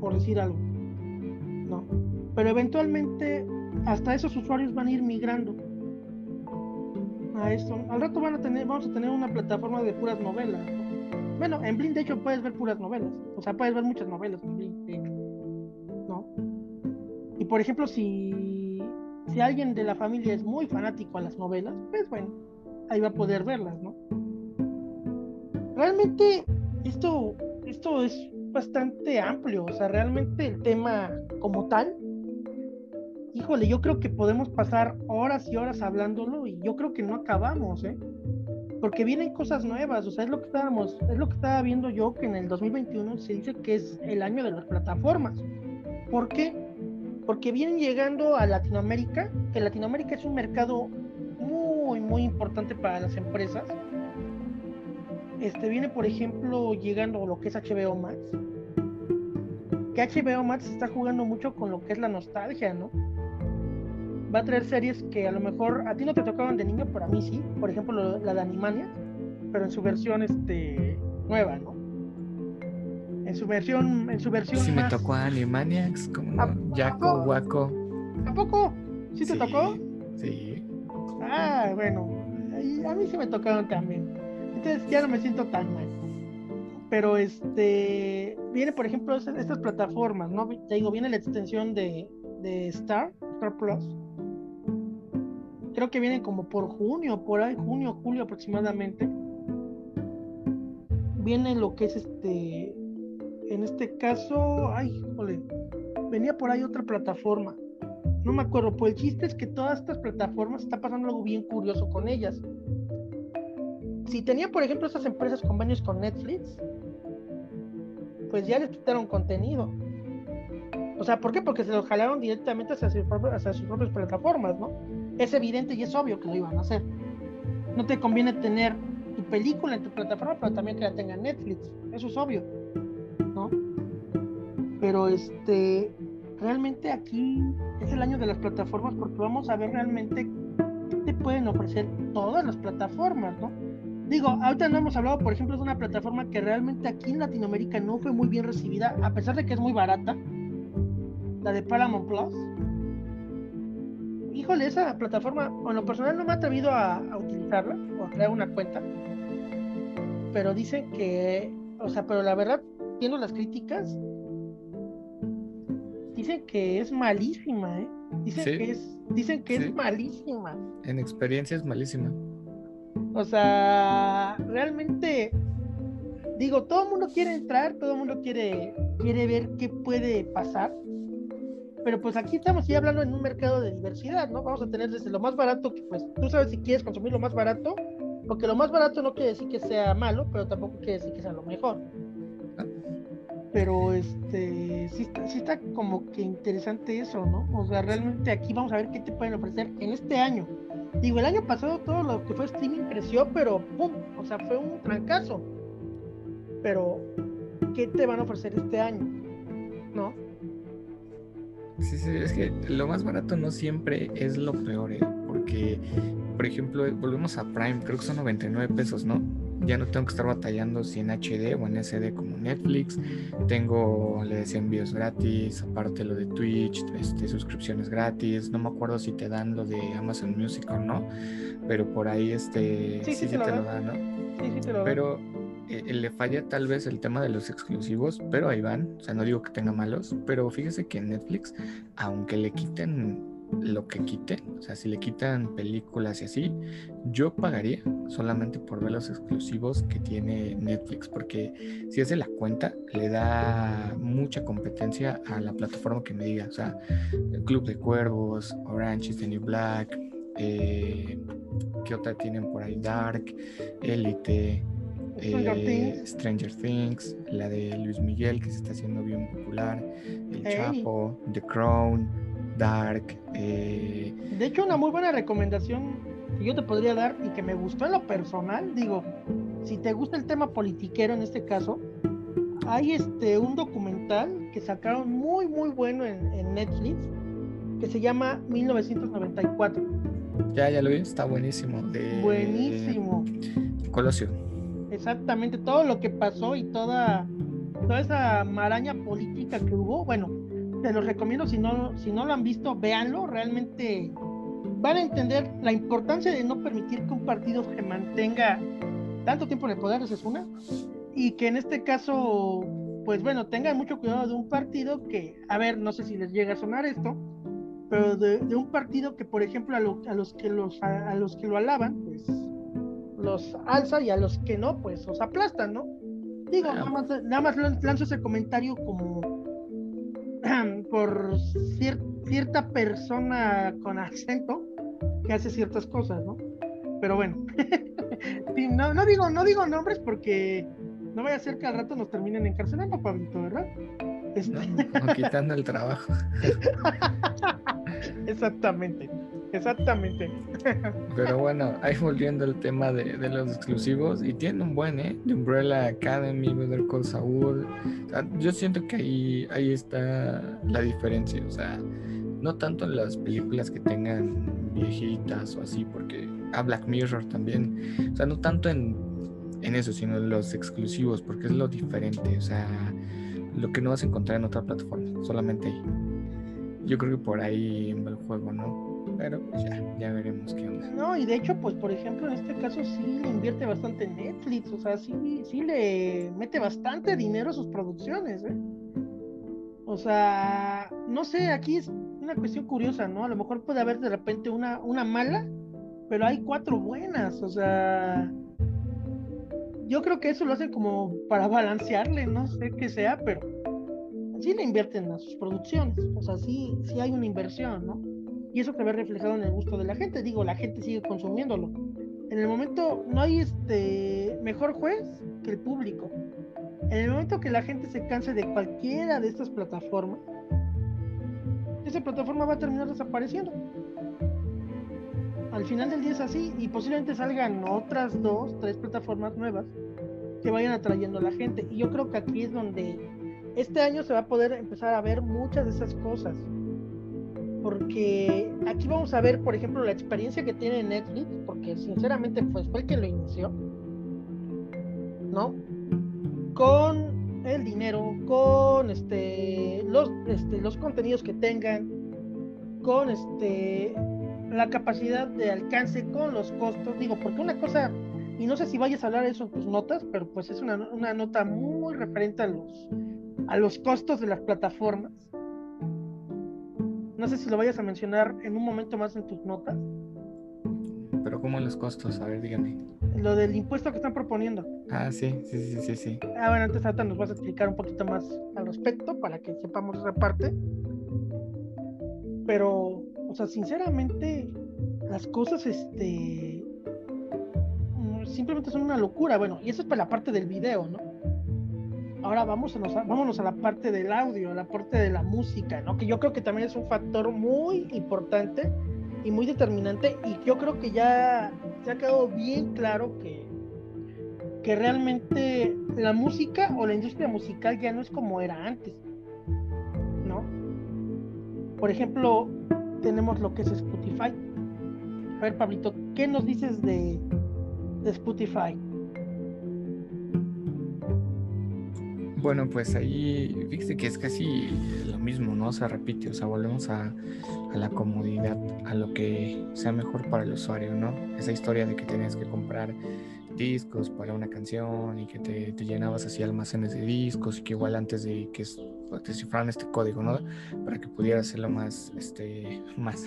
por decir algo, ¿no? Pero eventualmente hasta esos usuarios van a ir migrando a esto. Al rato van a tener, vamos a tener una plataforma de puras novelas. Bueno, en Blink de hecho puedes ver puras novelas, o sea, puedes ver muchas novelas en Blink, de hecho, ¿no? Y por ejemplo, si si alguien de la familia es muy fanático a las novelas, pues bueno, ahí va a poder verlas, ¿no? Realmente esto, esto es bastante amplio, o sea, realmente el tema como tal, híjole, yo creo que podemos pasar horas y horas hablándolo y yo creo que no acabamos, ¿eh? Porque vienen cosas nuevas, o sea, es lo que estábamos, es lo que estaba viendo yo que en el 2021 se dice que es el año de las plataformas. ¿Por qué? porque vienen llegando a Latinoamérica, que Latinoamérica es un mercado muy, muy importante para las empresas. Este viene, por ejemplo, llegando lo que es HBO Max. Que HBO Max está jugando mucho con lo que es la nostalgia, ¿no? Va a traer series que a lo mejor a ti no te tocaban de niño, pero a mí sí. Por ejemplo, la de Animania, pero en su versión este, nueva, ¿no? en su versión, en su versión. Sí, me tocó Animaniacs, como no, Jaco, Waco. ¿Tampoco? ¿Sí te tocó? Sí. Ah, bueno, a mí sí me tocaron también. Entonces ya no me siento tan mal. Pero este, viene por ejemplo estas plataformas, ¿no? Te digo, viene la extensión de, de Star, Star Plus. Creo que viene como por junio, por ahí, junio, julio aproximadamente. Viene lo que es este en este caso, ay, jole, venía por ahí otra plataforma. No me acuerdo, pues el chiste es que todas estas plataformas está pasando algo bien curioso con ellas. Si tenía, por ejemplo, estas empresas convenios con Netflix, pues ya les quitaron contenido. O sea, ¿por qué? Porque se los jalaron directamente hacia sus propias plataformas, ¿no? Es evidente y es obvio que lo iban a hacer. No te conviene tener tu película en tu plataforma, pero también que la tenga Netflix. Eso es obvio. Pero este, realmente aquí es el año de las plataformas porque vamos a ver realmente qué te pueden ofrecer todas las plataformas, ¿no? Digo, ahorita no hemos hablado, por ejemplo, de una plataforma que realmente aquí en Latinoamérica no fue muy bien recibida, a pesar de que es muy barata, la de Paramount Plus. Híjole, esa plataforma, en lo personal no me he atrevido a, a utilizarla o a crear una cuenta, pero dicen que, o sea, pero la verdad, viendo las críticas, dicen que es malísima, ¿eh? Dicen que es, dicen que es malísima. En experiencia es malísima. O sea, realmente, digo, todo el mundo quiere entrar, todo el mundo quiere, quiere ver qué puede pasar. Pero pues aquí estamos ya hablando en un mercado de diversidad, ¿no? Vamos a tener desde lo más barato, que pues tú sabes si quieres consumir lo más barato, porque lo más barato no quiere decir que sea malo, pero tampoco quiere decir que sea lo mejor. pero este sí, sí está como que interesante eso, ¿no? O sea, realmente aquí vamos a ver qué te pueden ofrecer en este año. Digo, el año pasado todo lo que fue streaming creció, pero ¡pum! O sea, fue un trancazo. Pero, ¿qué te van a ofrecer este año? ¿No? Sí, sí, es que lo más barato no siempre es lo peor, ¿eh? porque, por ejemplo, volvemos a Prime, creo que son 99 pesos, ¿no? Ya no tengo que estar batallando si en HD o en SD como Netflix. Tengo, le decía, envíos gratis, aparte lo de Twitch, este, suscripciones gratis. No me acuerdo si te dan lo de Amazon Music o no, pero por ahí este, sí, sí, te, lo, dan, ¿no? Sí, sí te lo Pero eh, le falla tal vez el tema de los exclusivos, pero ahí van. O sea, no digo que tenga malos, pero fíjese que en Netflix, aunque le quiten lo que quiten, o sea, si le quitan películas y así, yo pagaría solamente por ver los exclusivos que tiene Netflix, porque si hace la cuenta, le da mucha competencia a la plataforma que me diga, o sea, el Club de Cuervos, Orange is the New Black, eh, ¿qué otra tienen por ahí? Dark, Elite, eh, Stranger, Things. la de Luis Miguel que se está haciendo bien popular, El Chapo, The Crown, Dark. Eh, de hecho, una muy buena recomendación que yo te podría dar y que me gustó en lo personal, digo, si te gusta el tema politiquero en este caso, hay este un documental que sacaron muy muy bueno en, Netflix que se llama 1994. Ya, ya lo vi, está buenísimo. buenísimo. Colosio exactamente todo lo que pasó y toda, toda esa maraña política que hubo. Bueno, te los recomiendo, si no, si no lo han visto, véanlo, realmente van a entender la importancia de no permitir que un partido se mantenga tanto tiempo en el poder, esa es una, y que en este caso, pues bueno, tengan mucho cuidado de un partido que, a ver, no sé si les llega a sonar esto, pero de, un partido que, por ejemplo, a, a los que los a los que lo alaban, pues los alza y a los que no, pues los aplastan, ¿no? Digo, nada más, nada más lanzo ese comentario como por cierta persona con acento que hace ciertas cosas, ¿no? Pero bueno, no, no, digo, no digo nombres porque no vaya a ser que al rato nos terminen encarcelando, Pablito, ¿verdad? Este... quitando el trabajo. Exactamente. Exactamente. Pero bueno, ahí volviendo al tema de, los exclusivos, y tiene un buen, ¿eh? De Umbrella Academy, Better Call Saul. yo siento que ahí, ahí está la diferencia, o sea, no tanto en las películas que tengan viejitas o así, porque a Black Mirror también, o sea, no tanto en, en eso, sino en los exclusivos, porque es lo diferente, o sea, lo que no vas a encontrar en otra plataforma, solamente ahí. Yo creo que por ahí va el juego, ¿no? Pero pues ya, ya veremos qué onda. No, y de hecho, pues por ejemplo, en este caso sí le invierte bastante en Netflix, o sea, sí, sí le mete bastante dinero a sus producciones, ¿eh? O sea, no sé, aquí es una cuestión curiosa, ¿no? A lo mejor puede haber de repente una, una mala, pero hay cuatro buenas, o sea, yo creo que eso lo hacen como para balancearle, no sé qué sea, pero sí le invierten a sus producciones, o sea, sí, sí hay una inversión, ¿no? Y eso se ve reflejado en el gusto de la gente. Digo, la gente sigue consumiéndolo. En el momento no hay este mejor juez que el público. En el momento que la gente se canse de cualquiera de estas plataformas, esa plataforma va a terminar desapareciendo. Al final del día es así y posiblemente salgan otras dos, tres plataformas nuevas que vayan atrayendo a la gente. Y yo creo que aquí es donde este año se va a poder empezar a ver muchas de esas cosas porque aquí vamos a ver, por ejemplo, la experiencia que tiene Netflix, porque sinceramente fue el que lo inició, ¿no? Con el dinero, con este los, este, los contenidos que tengan, con este la capacidad de alcance, con los costos, digo, porque una cosa, y no sé si vayas a hablar de eso en tus notas, pero pues es una, una nota muy referente a los, a los costos de las plataformas no sé si lo vayas a mencionar en un momento más en tus notas. Pero ¿cómo los costos? A ver, dígame. Lo del impuesto que están proponiendo. Ah, sí, sí, sí, sí, sí. Ah, bueno, antes ahorita nos vas a explicar un poquito más al respecto para que sepamos esa parte. Pero, o sea, sinceramente, las cosas, este, mm, simplemente son una locura. Bueno, y eso es para la parte del video, ¿no? Ahora vamos a vámonos a la parte del audio, la parte de la música, ¿no? Que yo creo que también es un factor muy importante y muy determinante y yo creo que ya se ha quedado bien claro que, que realmente la música o la industria musical ya no es como era antes, ¿no? Por ejemplo, tenemos lo que es Spotify. A ver, Pablito, ¿qué nos dices de, de Spotify? Bueno, pues ahí fíjese que es casi lo mismo, ¿no? Se repite, o sea, volvemos a, la comodidad, a lo que sea mejor para el usuario, ¿no? Esa historia de que tenías que comprar discos para una canción y que te, llenabas así almacenes de discos y que igual antes de que descifraran este código, ¿no? Para que pudiera hacerlo más, este, más,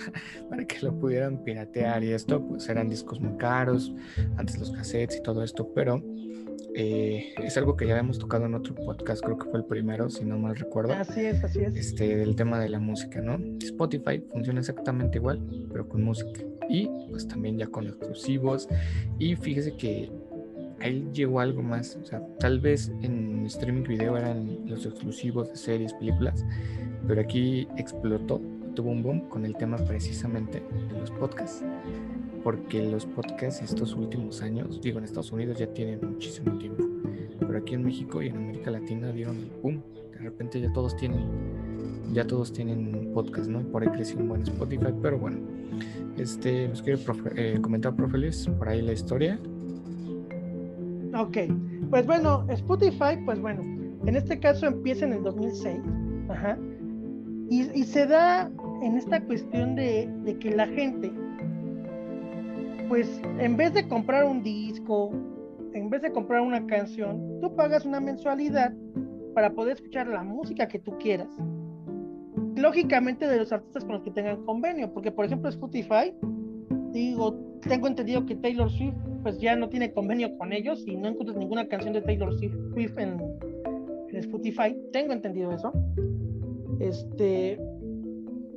para que lo pudieran piratear y esto, pues eran discos muy caros, antes los cassettes y todo esto, pero eh, es algo que ya hemos tocado en otro podcast, creo que fue el primero, si no mal recuerdo. Así es, así es. Este, del tema de la música, ¿no? Spotify funciona exactamente igual, pero con música. Y pues también ya con exclusivos. Y fíjese que ahí llegó algo más. O sea, tal vez en streaming video eran los exclusivos de series, películas, pero aquí explotó, tuvo un boom con el tema precisamente de los podcasts porque los podcasts estos últimos años, digo en Estados Unidos ya tienen muchísimo tiempo, pero aquí en México y en América Latina dieron el boom. De repente ya todos tienen, ya todos tienen podcast, ¿no? Por ahí creció un buen Spotify, pero bueno, este, nos quiere eh, comentar, profe Luis, por ahí la historia. Ok, pues bueno, Spotify, pues bueno, en este caso empieza en el 2006, ajá, y, se da en esta cuestión de, que la gente pues en vez de comprar un disco, en vez de comprar una canción, tú pagas una mensualidad para poder escuchar la música que tú quieras. Lógicamente de los artistas con los que tengan convenio, porque por ejemplo Spotify, digo, tengo entendido que Taylor Swift pues ya no tiene convenio con ellos y no encuentras ninguna canción de Taylor Swift en Spotify, tengo entendido eso. Este,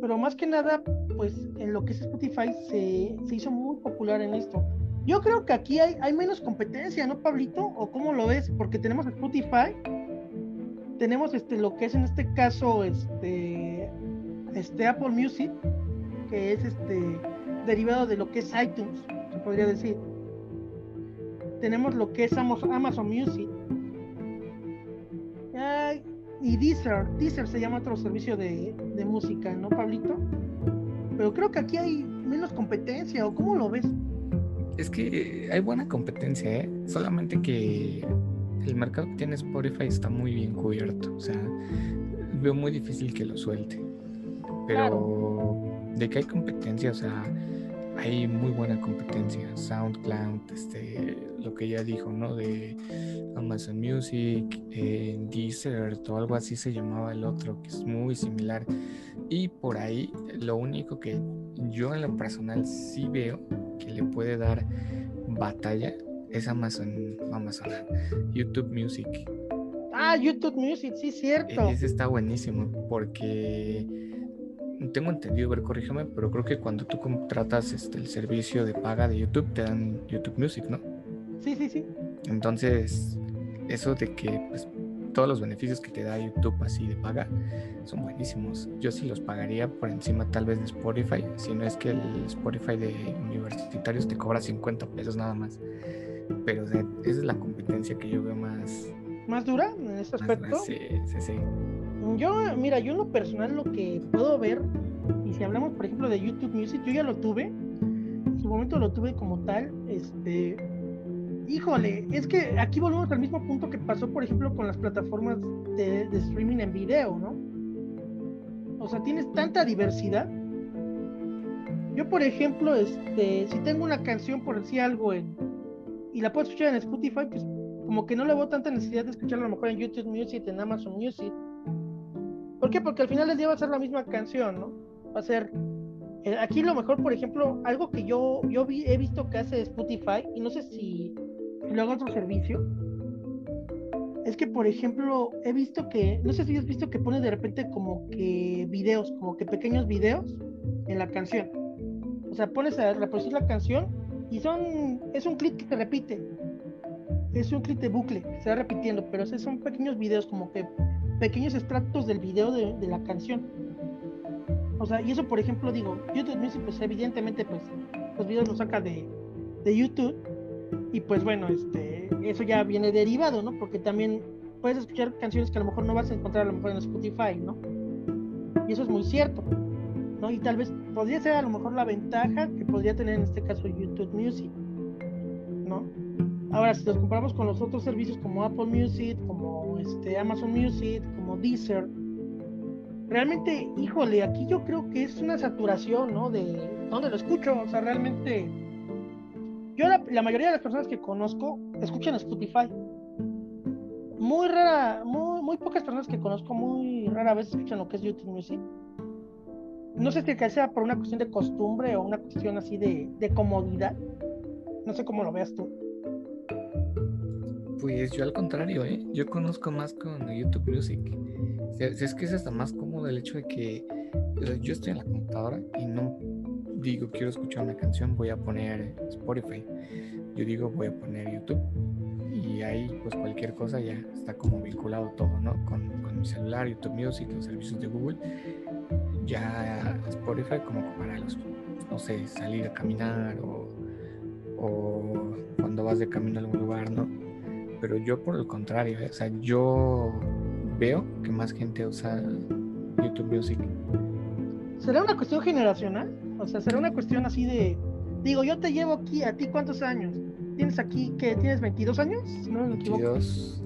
pero más que nada, pues en lo que es Spotify se, se hizo muy popular en esto. Yo creo que aquí hay, hay, menos competencia, ¿no, Pablito? ¿O cómo lo ves? Porque tenemos Spotify, tenemos este, lo que es en este caso este, este Apple Music, que es este derivado de lo que es iTunes, se podría decir. Tenemos lo que es Amazon Music. Y Deezer, Deezer se llama otro servicio de, música, ¿no, Pablito? Pero creo que aquí hay menos competencia, ¿o cómo lo ves? Es que hay buena competencia, ¿eh? Solamente que el mercado que tiene Spotify está muy bien cubierto, o sea, veo muy difícil que lo suelte. Pero de que hay competencia, o sea, hay muy buena competencia. SoundCloud, este, lo que ya dijo, ¿no? De Amazon Music, eh, Deezer o algo así se llamaba el otro, que es muy similar. Y por ahí, lo único que yo en lo personal sí veo que le puede dar batalla es Amazon, Amazon, YouTube Music. Ah, YouTube Music, sí, cierto. Ese está buenísimo porque tengo entendido, ver, corrígeme, pero creo que cuando tú contratas este, el servicio de paga de YouTube, te dan YouTube Music, ¿no? Sí, sí, sí. Entonces, eso de que pues, todos los beneficios que te da YouTube así de paga son buenísimos. Yo sí los pagaría por encima tal vez de Spotify, si no es que el Spotify de universitarios te cobra 50 pesos nada más. Pero esa es la competencia que yo veo más... ¿Más dura en este aspecto? sí, sí, sí. Yo, mira, yo en lo personal lo que puedo ver, y si hablamos por ejemplo de YouTube Music, yo ya lo tuve, en su momento lo tuve como tal, este, híjole, es que aquí volvemos al mismo punto que pasó por ejemplo con las plataformas de, streaming en video, ¿no? O sea, tienes tanta diversidad. Yo, por ejemplo, este, si tengo una canción por decir algo en, y la puedo escuchar en Spotify, pues como que no le veo tanta necesidad de escucharla a lo mejor en YouTube Music, en Amazon Music ¿Por qué? Porque al final del día va a ser la misma canción, ¿no? Va a ser. Eh, aquí lo mejor, por ejemplo, algo que yo, yo he visto que hace Spotify, y no sé si lo haga otro servicio, es que, por ejemplo, he visto que, no sé si has visto que pone de repente como que videos, como que pequeños videos en la canción. O sea, pones a reproducir la canción y son, es un clip que se repite. es un clip de bucle, se va repitiendo, pero son pequeños videos, como que pequeños extractos del video de, la canción. O sea, y eso, por ejemplo, digo, YouTube Music, pues evidentemente, pues los videos los saca de, de YouTube. Y pues bueno, este, eso ya viene derivado, ¿no? Porque también puedes escuchar canciones que a lo mejor no vas a encontrar a lo mejor en Spotify, ¿no? Y eso es muy cierto, ¿no? Y tal vez podría ser a lo mejor la ventaja que podría tener en este caso YouTube Music, ¿no? Ahora, si los comparamos con los otros servicios como Apple Music, como este, Amazon Music, como Deezer, realmente, híjole, aquí yo creo que es una saturación, ¿no? De dónde lo escucho, o sea, realmente, yo la, mayoría de las personas que conozco escuchan Spotify. Muy rara, muy, muy pocas personas que conozco, muy rara vez escuchan lo que es YouTube Music. No sé si sea por una cuestión de costumbre o una cuestión así de, de comodidad. No sé cómo lo veas tú. Pues yo al contrario, ¿eh? yo conozco más con YouTube Music. es que es hasta más cómodo el hecho de que yo estoy en la computadora y no digo quiero escuchar una canción, voy a poner Spotify. Yo digo voy a poner YouTube. Y ahí pues cualquier cosa ya está como vinculado todo, ¿no? Con, con mi celular, YouTube Music, los servicios de Google. Ya Spotify como para los, no sé, salir a caminar o, o cuando vas de camino a algún lugar, ¿no? Pero yo por el contrario, ¿eh? o sea, yo veo que más gente usa YouTube Music. ¿Será una cuestión generacional? O sea, será una cuestión así de, digo, yo te llevo aquí, ¿a ti cuántos años? ¿Tienes aquí, que tienes 22 años? no me equivoco. 22.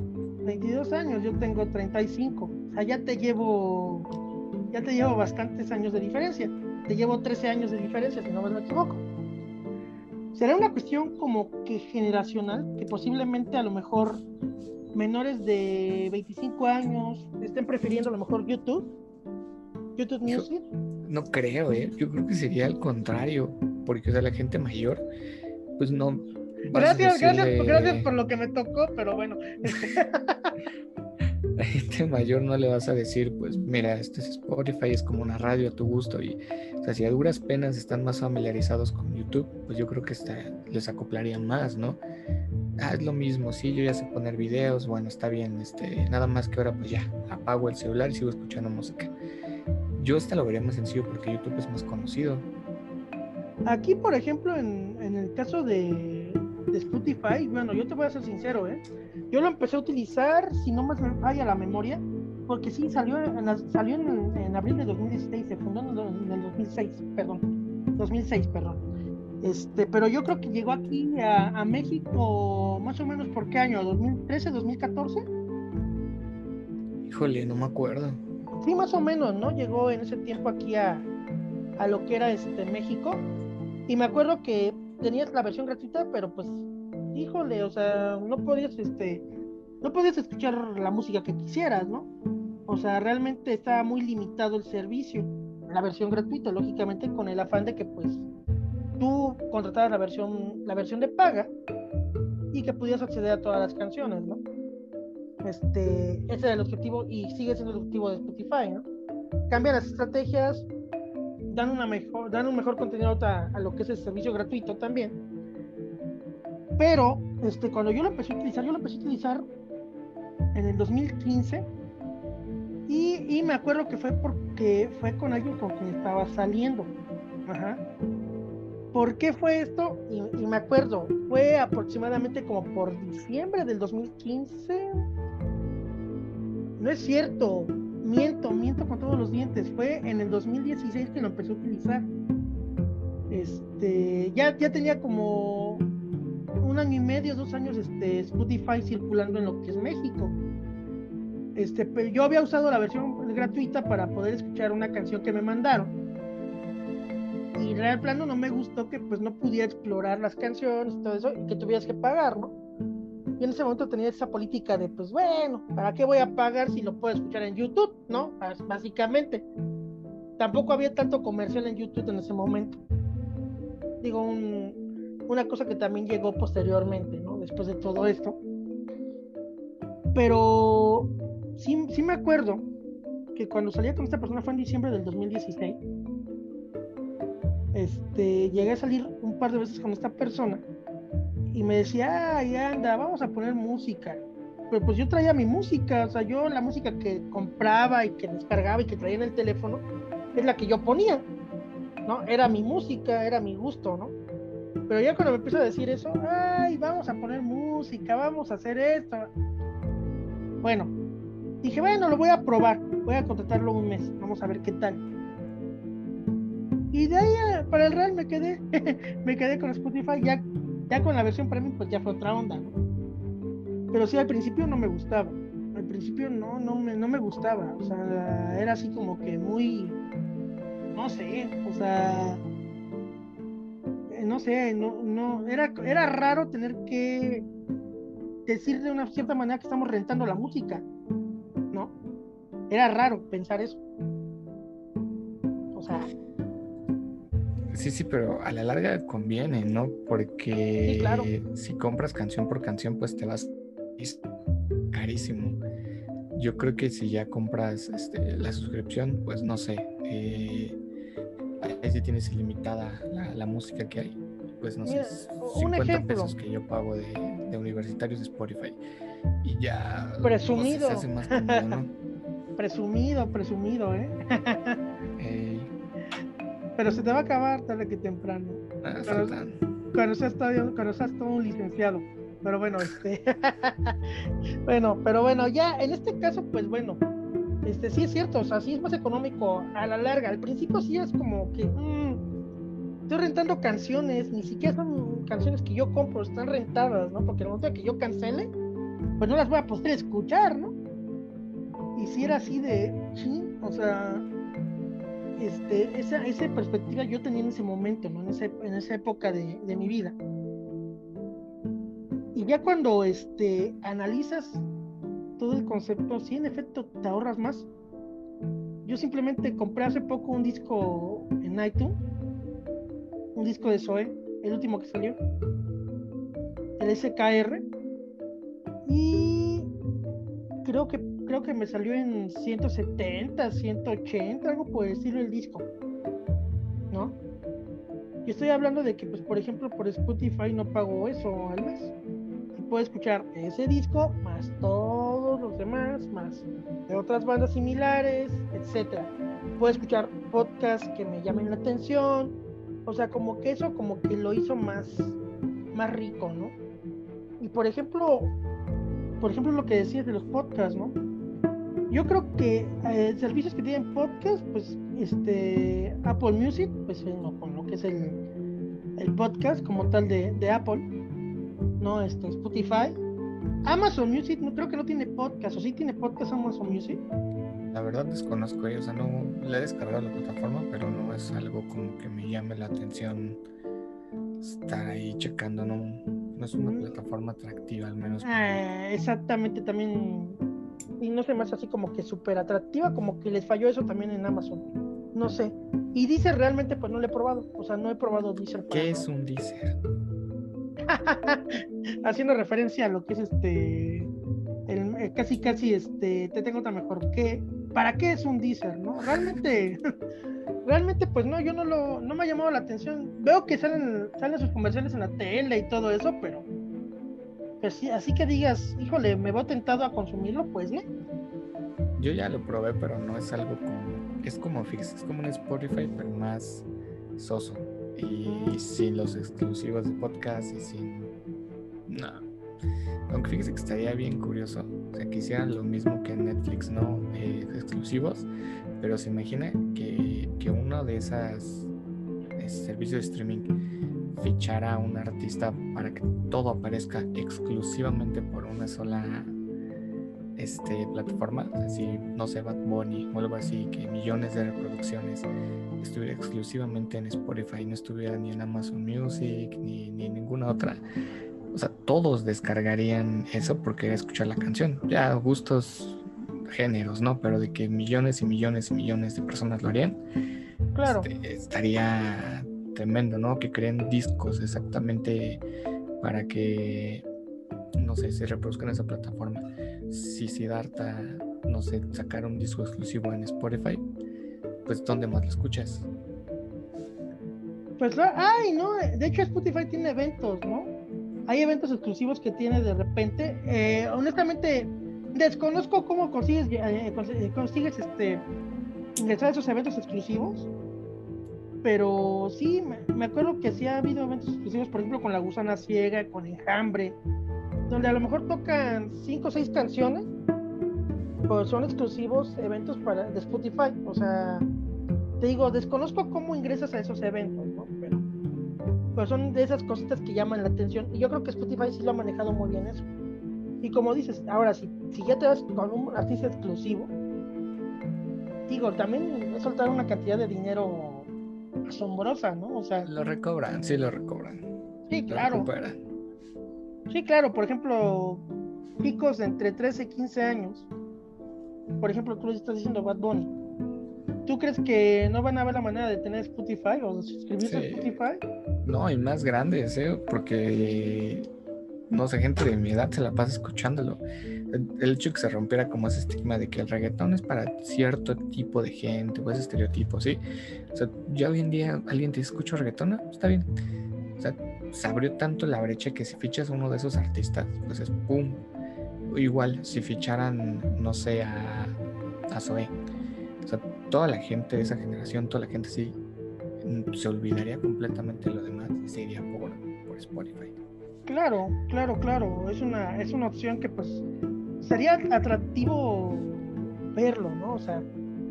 22 años, yo tengo 35. O sea, ya te llevo, ya te llevo bastantes años de diferencia. Te llevo 13 años de diferencia, si no me equivoco será una cuestión como que generacional, que posiblemente a lo mejor menores de 25 años estén prefiriendo a lo mejor YouTube, YouTube Music. no creo, ¿eh? yo creo que sería al contrario, porque o sea, la gente mayor, pues no. Gracias, gracias, gracias por lo que me tocó, pero bueno. la gente mayor no le vas a decir, pues mira, este es Spotify, es como una radio a tu gusto. Y o si a duras penas están más familiarizados con YouTube, pues yo creo que les acoplarían más, ¿no? Ah, es lo mismo, sí, yo ya sé poner videos, bueno, está bien, este, nada más que ahora pues ya, apago el celular y sigo escuchando música. Yo esta lo vería más sencillo porque YouTube es más conocido. Aquí, por ejemplo, en el caso de, de Spotify, bueno, yo te voy a ser sincero, ¿eh? Yo lo empecé a utilizar, si no más me falla la memoria, porque sí, salió en, salió en, abril de 2016, se fundó en el 2006, perdón, 2006, perdón. Este, pero yo creo que llegó aquí a, México más o menos por qué año, 2013, 2014. Híjole, no me acuerdo. Sí, más o menos, ¿no? Llegó en ese tiempo aquí a, a lo que era este México. Y me acuerdo que tenías la versión gratuita, pero pues, híjole, o sea, no podías, este, no podías escuchar la música que quisieras, ¿no? O sea, realmente estaba muy limitado el servicio, la versión gratuita, lógicamente con el afán de que pues tú contrataras la versión, la versión de paga y que pudieras acceder a todas las canciones, ¿no? Este, ese era el objetivo y sigue siendo el objetivo de Spotify, ¿no? Cambia las estrategias, dan, una mejor, dan un mejor contenido a, lo que es el servicio gratuito también. Pero este, cuando yo lo empecé a utilizar, yo lo empecé a utilizar en el 2015 y, y me acuerdo que fue porque fue con alguien con quien estaba saliendo. Ajá. ¿Por qué fue esto? Y, me acuerdo, fue aproximadamente como por diciembre del 2015. No es cierto, miento, miento con todos los dientes. Fue en el 2016 que lo empecé a utilizar. Este, ya, ya tenía como un año y medio, dos años, este, Spotify circulando en lo que es México. Este, pero yo había usado la versión gratuita para poder escuchar una canción que me mandaron. Y el plano no me gustó que pues no pudiera explorar las canciones y todo eso y que tuvieras que pagar, ¿no? Y en ese momento tenía esa política de, pues bueno, ¿para qué voy a pagar si lo puedo escuchar en YouTube? ¿No? Básicamente. Tampoco había tanto comercial en YouTube en ese momento. Digo, una cosa que también llegó posteriormente, ¿no? Después de todo esto. Pero sí, sí me acuerdo que cuando salía con esta persona fue en diciembre del 2016. Este, llegué a salir un par de veces con esta persona y me decía, ay, anda, vamos a poner música. Pero pues yo traía mi música, o sea, yo la música que compraba y que descargaba y que traía en el teléfono es la que yo ponía, ¿no? Era mi música, era mi gusto, ¿no? Pero ya cuando me empiezo a decir eso, ay, vamos a poner música, vamos a hacer esto. Bueno, dije, bueno, lo voy a probar, voy a contratarlo un mes, vamos a ver qué tal. Y de ahí eh, para el Real me quedé, me quedé con Spotify, ya, ya con la versión premium pues ya fue otra onda, ¿no? Pero sí, al principio no me gustaba, al principio no, no me, no me gustaba, o sea, era así como que muy, no sé, o sea, eh, no sé, no, no, era, era raro tener que decir de una cierta manera que estamos rentando la música, ¿no? Era raro pensar eso. O sea. Sí, sí, pero a la larga conviene, ¿no? Porque si compras canción por canción, pues te vas carísimo. Yo creo que si ya compras este, la suscripción, pues no sé, eh, ahí sí tienes ilimitada la, música que hay. Pues no sé, 50 pesos que yo pago de, universitarios de Spotify. Y ya presumido. presumido, presumido, ¿eh? Pero se te va a acabar tarde que temprano. Ah, cuando, seas todo, cuando seas todo un licenciado. Pero bueno, este. bueno, pero bueno, ya en este caso, pues bueno, este sí es cierto, o sea, sí es más económico a la larga. Al principio sí es como que mm, estoy rentando canciones, ni siquiera son canciones que yo compro, están rentadas, ¿no? Porque el momento que yo cancele, pues no las voy a poder escuchar, ¿no? Y si era así de, sí, o sea, este, esa, esa perspectiva yo tenía en ese momento. En, ese, en esa época de, de mi vida. Y ya cuando este, analizas todo el concepto, sí, en efecto, te ahorras más. Yo simplemente compré hace poco un disco en iTunes, un disco de Zoe, el último que salió, el SKR, y creo que creo que me salió en 170, 180, algo por estilo el disco, ¿no? Y estoy hablando de que, pues, por ejemplo, por Spotify no pago eso al mes puedo escuchar ese disco más todos los demás, más de otras bandas similares, etcétera. Puedo escuchar podcasts que me llamen la atención, o sea, como que eso como que lo hizo más más rico, ¿no? Y por ejemplo, por ejemplo lo que decías de los podcasts, ¿no? Yo creo que eh, servicios que tienen podcast, pues este Apple Music, pues con lo que es el, el podcast como tal de, de Apple, no este, Spotify. Amazon Music, no creo que no tiene podcast, o sí tiene podcast Amazon Music. La verdad desconozco, o sea, no le he descargado la plataforma, pero no es algo como que me llame la atención estar ahí checando, no, no es una mm. plataforma atractiva al menos. Ah, exactamente, también, y no sé más así como que súper atractiva, como que les falló eso también en Amazon, no sé. Y Deezer realmente pues no lo he probado, o sea, no he probado Deezer. ¿Qué es un Deezer? haciendo referencia a lo que es este el, eh, casi casi este te tengo otra mejor que para qué es un Deezer no realmente realmente pues no yo no lo no me ha llamado la atención veo que salen salen sus comerciales en la tele y todo eso pero pues así que digas híjole me veo tentado a consumirlo pues no yo ya lo probé pero no es algo como es como es como un Spotify pero más soso y sin los exclusivos de podcast y sin... No. Aunque fíjese que estaría bien curioso, o sea, que hicieran lo mismo que en Netflix, ¿no? Eh, exclusivos, pero se imagina que, que uno de esos servicios de streaming fichara a un artista para que todo aparezca exclusivamente por una sola este, plataforma, así, no sé, Bad Bunny o algo así, que millones de reproducciones estuviera exclusivamente en Spotify, no estuviera ni en Amazon Music ni, ni ninguna otra. O sea, todos descargarían eso porque escuchar la canción. Ya gustos, géneros, ¿no? Pero de que millones y millones y millones de personas lo harían, claro. Este, estaría tremendo, ¿no? Que creen discos exactamente para que, no sé, se reproduzcan en esa plataforma si Siddhartha, no sé, sacar un disco exclusivo en Spotify, pues ¿dónde más lo escuchas? Pues, ay, no, de hecho Spotify tiene eventos, ¿no? hay eventos exclusivos que tiene de repente. Eh, honestamente, desconozco cómo consigues, eh, consigues este, ingresar a esos eventos exclusivos. Pero sí, me, acuerdo que sí ha habido eventos exclusivos, por ejemplo, con La Gusana Ciega, con Enjambre, donde a lo mejor tocan cinco o seis canciones, pues son exclusivos eventos para, de Spotify. O sea, te digo, desconozco cómo ingresas a esos eventos, ¿no? Pero, son de esas cositas que llaman la atención. Y yo creo que Spotify sí lo ha manejado muy bien eso. Y como dices, ahora sí, si ya te vas con un artista exclusivo, digo, también soltar una cantidad de dinero asombrosa, ¿no? O sea. Lo recobran, sí lo recobran. Sí, claro. Sí, claro, por ejemplo, picos de entre 13 y 15 años. Por ejemplo, tú estás diciendo Bad Bunny. ¿Tú crees que no van a ver la manera de tener Spotify o de suscribirse a Spotify? No, y más grandes, ¿eh? Porque no sé, gente de mi edad se la pasa escuchándolo. El, hecho que se rompiera como ese estigma de que el reggaetón es para cierto tipo de gente o ese estereotipo, ¿sí? O sea, ya hoy en día alguien te escucha reggaetón, está bien. O sea, se abrió tanto la brecha que si fichas a uno de esos artistas, pues es pum. Igual, si ficharan, no sé, a, a Zoe. O sea, toda la gente de esa generación, toda la gente sí, se olvidaría completamente de lo demás y se iría por, por Spotify. Claro, claro, claro. Es una, es una opción que pues sería atractivo verlo, ¿no? O sea,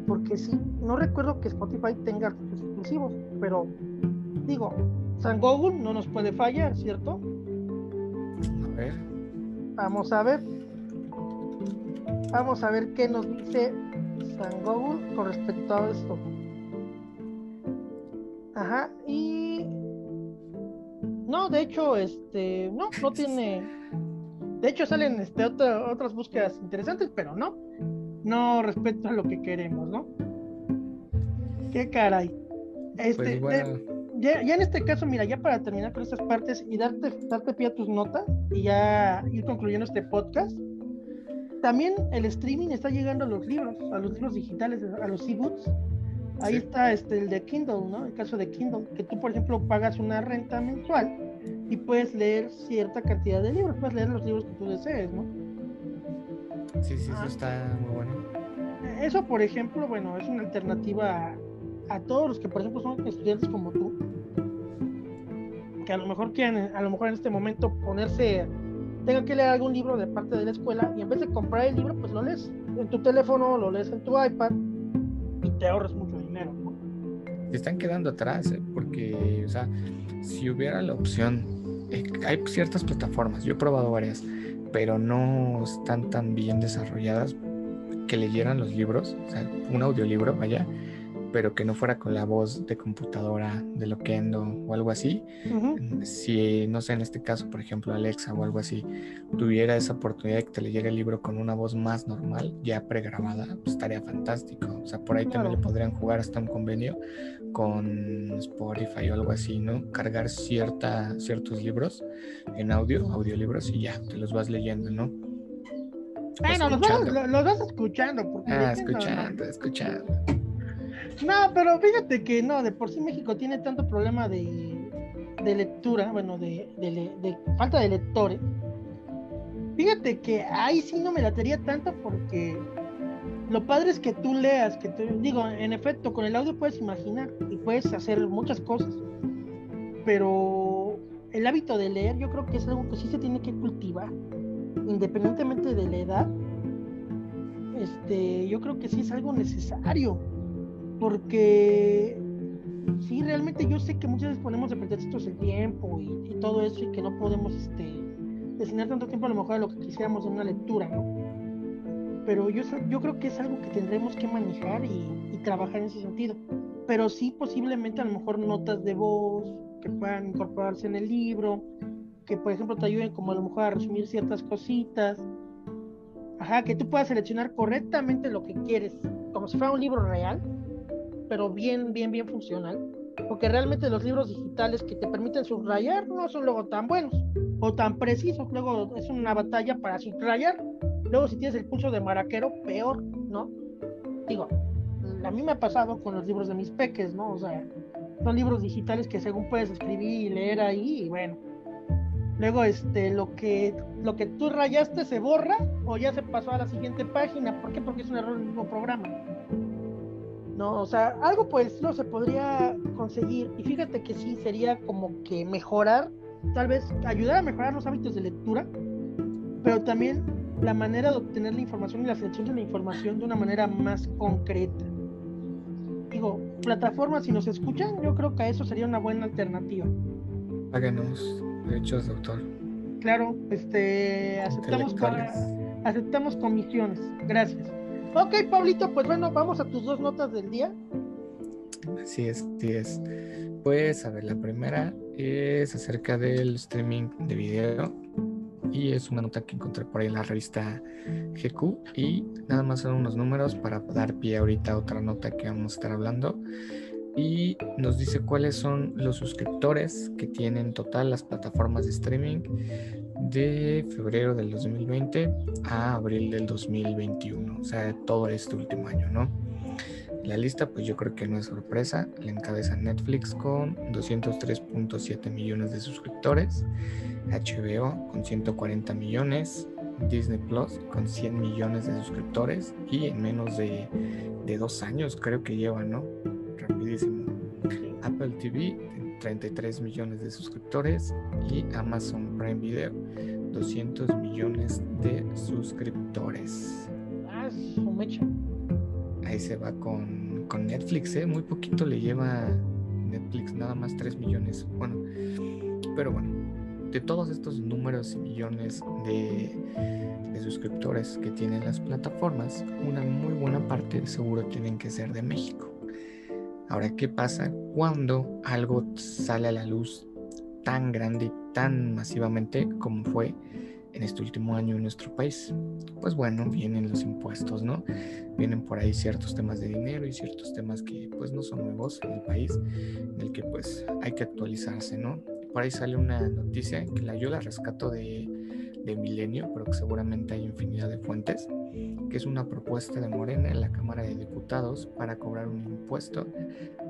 porque sí, no recuerdo que Spotify tenga artículos exclusivos, pero digo, San Google no nos puede fallar, ¿cierto? A ver. Vamos a ver. Vamos a ver qué nos dice San Google con respecto a esto. Ajá, y no, de hecho, este, no, no tiene. De hecho, salen este, otras búsquedas interesantes, pero no. No respecto a lo que queremos, ¿no? Qué caray. Este, pues ya, en este caso, mira, ya para terminar con estas partes y darte, darte pie a tus notas y ya ir concluyendo este podcast, también el streaming está llegando a los libros, a los libros digitales, a los e-books. Ahí está este, el de Kindle, ¿no? El caso de Kindle, que tú, por ejemplo, pagas una renta mensual y puedes leer cierta cantidad de libros, puedes leer los libros que tú desees, ¿no? Sí, sí, eso ah. está muy bueno. Eso, por ejemplo, bueno, es una alternativa a, todos los que, por ejemplo, son estudiantes como tú, que a lo mejor quieren, a lo mejor en este momento ponerse, tengan que leer algún libro de parte de la escuela y en vez de comprar el libro, pues lo lees en tu teléfono, lo lees en tu iPad y te ahorras mucho están quedando atrás, ¿eh? porque, o sea, si hubiera la opción, hay ciertas plataformas, yo he probado varias, pero no están tan bien desarrolladas que leyeran los libros, o sea, un audiolibro, vaya, pero que no fuera con la voz de computadora de Loquendo o algo así. Si, no sé, en este caso, por ejemplo, Alexa o algo así, tuviera esa oportunidad de que te leyera el libro con una voz más normal, ya pregrabada, pues estaría fantástico. O sea, por ahí también le podrían jugar hasta un convenio con Spotify o algo así, ¿no? Cargar cierta, ciertos libros en audio, audiolibros y ya, te los vas leyendo, ¿no? Bueno, los vas, los vas, escuchando. Porque ah, escuchando, escuchando. No, pero fíjate que no, de por sí México tiene tanto problema de, de lectura, bueno, de, de, falta de lectores. Fíjate que ahí sí no me latería tanto porque lo padre es que tú leas, que te digo, en efecto, con el audio puedes imaginar y puedes hacer muchas cosas, pero el hábito de leer yo creo que es algo que sí se tiene que cultivar, independientemente de la edad. Este, yo creo que sí es algo necesario porque sí, realmente yo sé que muchas veces ponemos de pretextos el tiempo y, todo eso y que no podemos este, destinar tanto tiempo a lo mejor a lo que quisiéramos en una lectura, ¿no? Pero yo, yo creo que es algo que tendremos que manejar y, y trabajar en ese sentido. Pero sí, posiblemente a lo mejor notas de voz que puedan incorporarse en el libro, que por ejemplo te ayuden como a lo mejor a resumir ciertas cositas. Ajá, que tú puedas seleccionar correctamente lo que quieres, como si fuera un libro real, pero bien, bien, bien funcional. Porque realmente los libros digitales que te permiten subrayar no son luego tan buenos o tan precisos. Luego es una batalla para subrayar. Luego si tienes el pulso de maraquero, peor, ¿no? Digo, a mí me ha pasado con los libros de mis peques, ¿no? O sea, son libros digitales que según puedes escribir y leer ahí, y bueno, Luego, este, lo que, lo que tú rayaste se borra o ya se pasó a la siguiente página. ¿Por qué? Porque es un error del mismo programa. No, o sea, algo pues no se podría conseguir. Y fíjate que sí sería como que mejorar, tal vez ayudar a mejorar los hábitos de lectura, pero también la manera de obtener la información y la selección de la información de una manera más concreta. Digo, plataformas, si nos escuchan, yo creo que eso sería una buena alternativa. Háganos derechos de autor. Claro, este, aceptamos, aceptamos comisiones. Gracias. Ok, Pablito, pues bueno, vamos a tus dos notas del día. Así es, así es. Pues, a ver, la primera es acerca del streaming de video y es una nota que encontré por ahí en la revista GQ y nada más son unos números para dar pie ahorita a otra nota que vamos a estar hablando y nos dice cuáles son los suscriptores que tienen total las plataformas de streaming de febrero del 2020 a abril del 2021, o sea, todo este último año, ¿no? La lista, pues yo creo que no es sorpresa, la encabeza Netflix con 203.7 millones de suscriptores, HBO con 140 millones, Disney Plus con 100 millones de suscriptores y en menos de, de dos años creo que lleva, ¿no? rapidísimo. Apple TV, 33 millones de suscriptores y Amazon Prime Video, 200 millones de suscriptores. Ah, Ahí se va con, con Netflix, ¿eh? muy poquito le lleva Netflix, nada más 3 millones. Bueno, pero bueno, de todos estos números y millones de, de, suscriptores que tienen las plataformas, una muy buena parte seguro tienen que ser de México. Ahora, ¿qué pasa cuando algo sale a la luz tan grande y tan masivamente como fue en este último año en nuestro país? Pues bueno, vienen los impuestos, ¿no? Vienen por ahí ciertos temas de dinero y ciertos temas que pues no son nuevos en el país, en el que pues hay que actualizarse, ¿no? Por ahí sale una noticia que la ayuda la rescato de, de Milenio, pero que seguramente hay infinidad de fuentes que es una propuesta de Morena en la Cámara de Diputados para cobrar un impuesto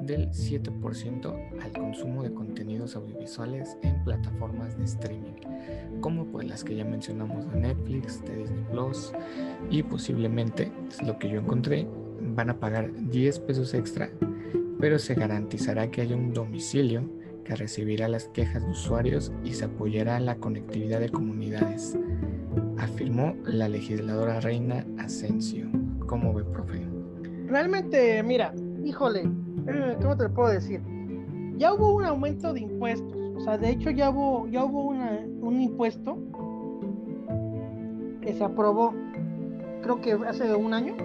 del 7% al consumo de contenidos audiovisuales en plataformas de streaming, como pues las que ya mencionamos de Netflix, de Disney Plus y posiblemente, es lo que yo encontré, van a pagar 10 pesos extra, pero se garantizará que haya un domicilio que recibirá las quejas de usuarios y se apoyará la conectividad de comunidades afirmó la legisladora Reina Asensio. ¿Cómo ve, profe? Realmente, mira, híjole, eh, ¿cómo te lo puedo decir? Ya hubo un aumento de impuestos, o sea, de hecho ya hubo, ya hubo un impuesto que se aprobó, creo que hace un año,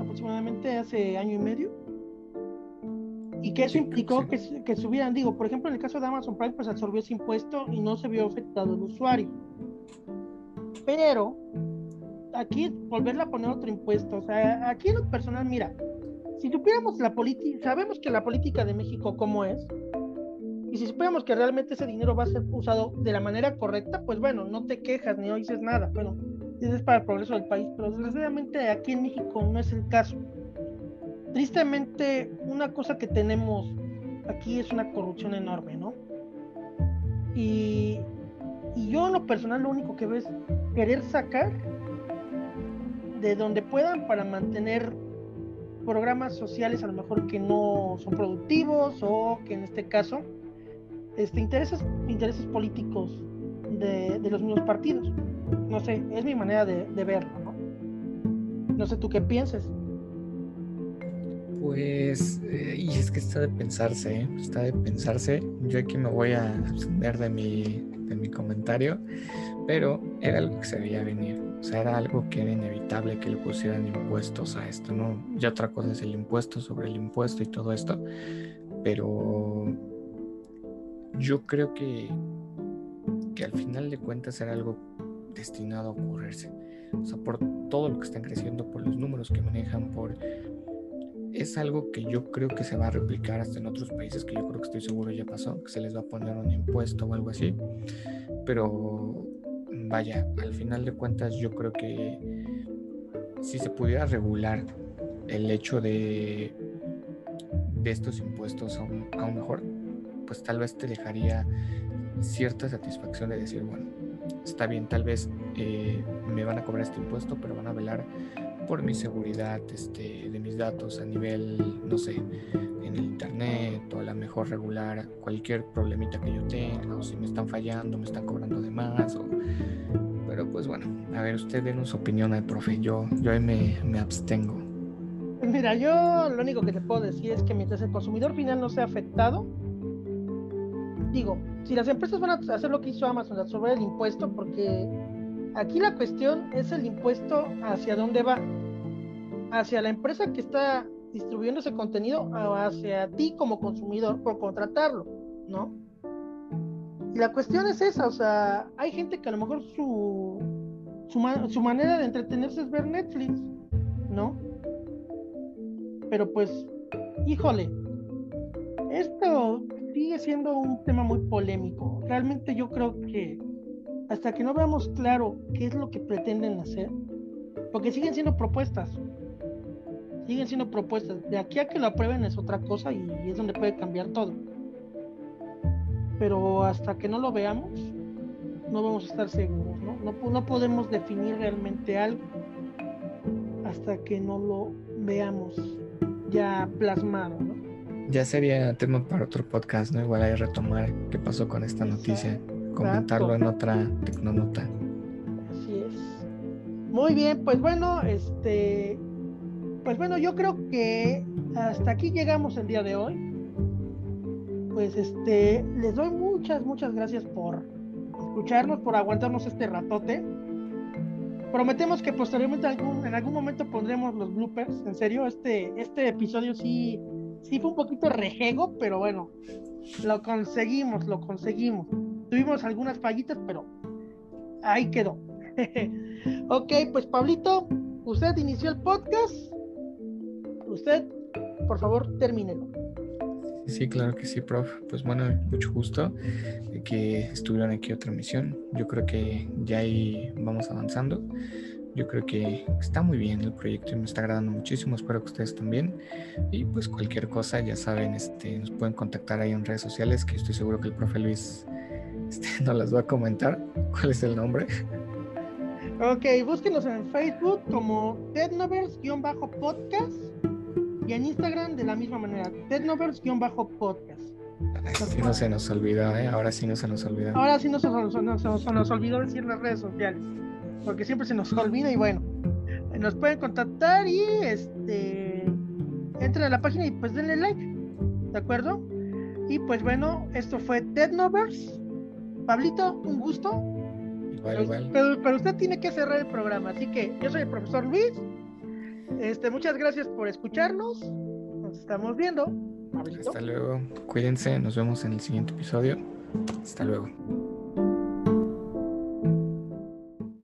aproximadamente hace año y medio, y que eso implicó que, que subieran, digo, por ejemplo, en el caso de Amazon Prime, pues absorbió ese impuesto y no se vio afectado el usuario. Pero aquí volverle a poner otro impuesto, o sea, aquí en lo personal, mira, si supiéramos la política, sabemos que la política de México cómo es, y si supiéramos que realmente ese dinero va a ser usado de la manera correcta, pues bueno, no te quejas ni dices nada, bueno, es para el progreso del país, pero desgraciadamente aquí en México no es el caso. Tristemente, una cosa que tenemos aquí es una corrupción enorme, ¿no? Y, y yo en lo personal lo único que veo es querer sacar de donde puedan para mantener programas sociales a lo mejor que no son productivos o que en este caso este, intereses, intereses políticos de, los mismos partidos. No sé, es mi manera de, verlo, ¿no? No sé tú qué piensas. Pues, eh, y es que está de pensarse, ¿eh? está de pensarse. Yo aquí me voy a abstener de mi, de mi comentario, pero era algo que se veía venir. O sea, era algo que era inevitable que le pusieran impuestos a esto, ¿no? Ya otra cosa es el impuesto sobre el impuesto y todo esto, pero yo creo que, que al final de cuentas era algo destinado a ocurrirse. O sea, por todo lo que están creciendo, por los números que manejan, por... Es algo que yo creo que se va a replicar hasta en otros países, que yo creo que estoy seguro ya pasó, que se les va a poner un impuesto o algo así. Pero vaya, al final de cuentas yo creo que si se pudiera regular el hecho de, de estos impuestos aún, mejor, pues tal vez te dejaría cierta satisfacción de decir, bueno, está bien, tal vez eh, me van a cobrar este impuesto, pero van a velar por mi seguridad este, de mis datos a nivel, no sé, en el internet o a la mejor regular cualquier problemita que yo tenga o si me están fallando, me están cobrando de más. Pero pues bueno, a ver, usted den su opinión al profe, yo, yo ahí me, me abstengo. Mira, yo lo único que te puedo decir es que mientras el consumidor final no sea afectado, digo, si las empresas van a hacer lo que hizo Amazon, absorber el impuesto, porque aquí la cuestión es el impuesto hacia dónde va hacia la empresa que está distribuyendo ese contenido o hacia ti como consumidor por contratarlo, ¿no? Y la cuestión es esa, o sea, hay gente que a lo mejor su, su, manera de entretenerse es ver Netflix, ¿no? Pero pues, híjole, esto sigue siendo un tema muy polémico. Realmente yo creo que hasta que no veamos claro qué es lo que pretenden hacer, porque siguen siendo propuestas, siguen siendo propuestas. De aquí a que lo aprueben es otra cosa y, es donde puede cambiar todo. Pero hasta que no lo veamos, no vamos a estar seguros, ¿no? No, no podemos definir realmente algo hasta que no lo veamos ya plasmado, ¿no? Ya sería tema para otro podcast, ¿no? Igual hay que retomar qué pasó con esta noticia, comentarlo en otra tecnonota. Así es. Muy bien, pues bueno, este pues bueno, yo creo que hasta aquí llegamos el día de hoy. Pues este, les doy muchas, muchas gracias por escucharnos, por aguantarnos este ratote. Prometemos que posteriormente algún, en algún momento pondremos los bloopers. En serio, este, este episodio sí, sí fue un poquito rejego, pero bueno, lo conseguimos, lo conseguimos. Tuvimos algunas fallitas, pero ahí quedó. ok, pues Pablito, usted inició el podcast usted, por favor, termínelo. Sí, claro que sí, prof. Pues bueno, mucho gusto que estuvieron aquí otra misión. Yo creo que ya ahí vamos avanzando. Yo creo que está muy bien el proyecto y me está agradando muchísimo. Espero que ustedes también. Y pues cualquier cosa, ya saben, este, nos pueden contactar ahí en redes sociales, que estoy seguro que el profe Luis este, nos las va a comentar. ¿Cuál es el nombre? Ok, búsquenos en Facebook como Deadnovers-podcast y en Instagram de la misma manera, Deadnovers-podcast. No se nos olvidó, ¿eh? Ahora sí no se nos olvidó. Ahora sí no se, nos, nos olvidó decir las redes sociales, porque siempre se nos olvida y bueno, nos pueden contactar y este entren a la página y pues denle like, ¿de acuerdo? Y pues bueno, esto fue Deadnovers. Pablito, un gusto. Igual, igual. pero usted tiene que cerrar el programa, así que yo soy el profesor Luis. Este, muchas gracias por escucharnos. Nos estamos viendo. Hasta luego. Cuídense. Nos vemos en el siguiente episodio. Hasta luego.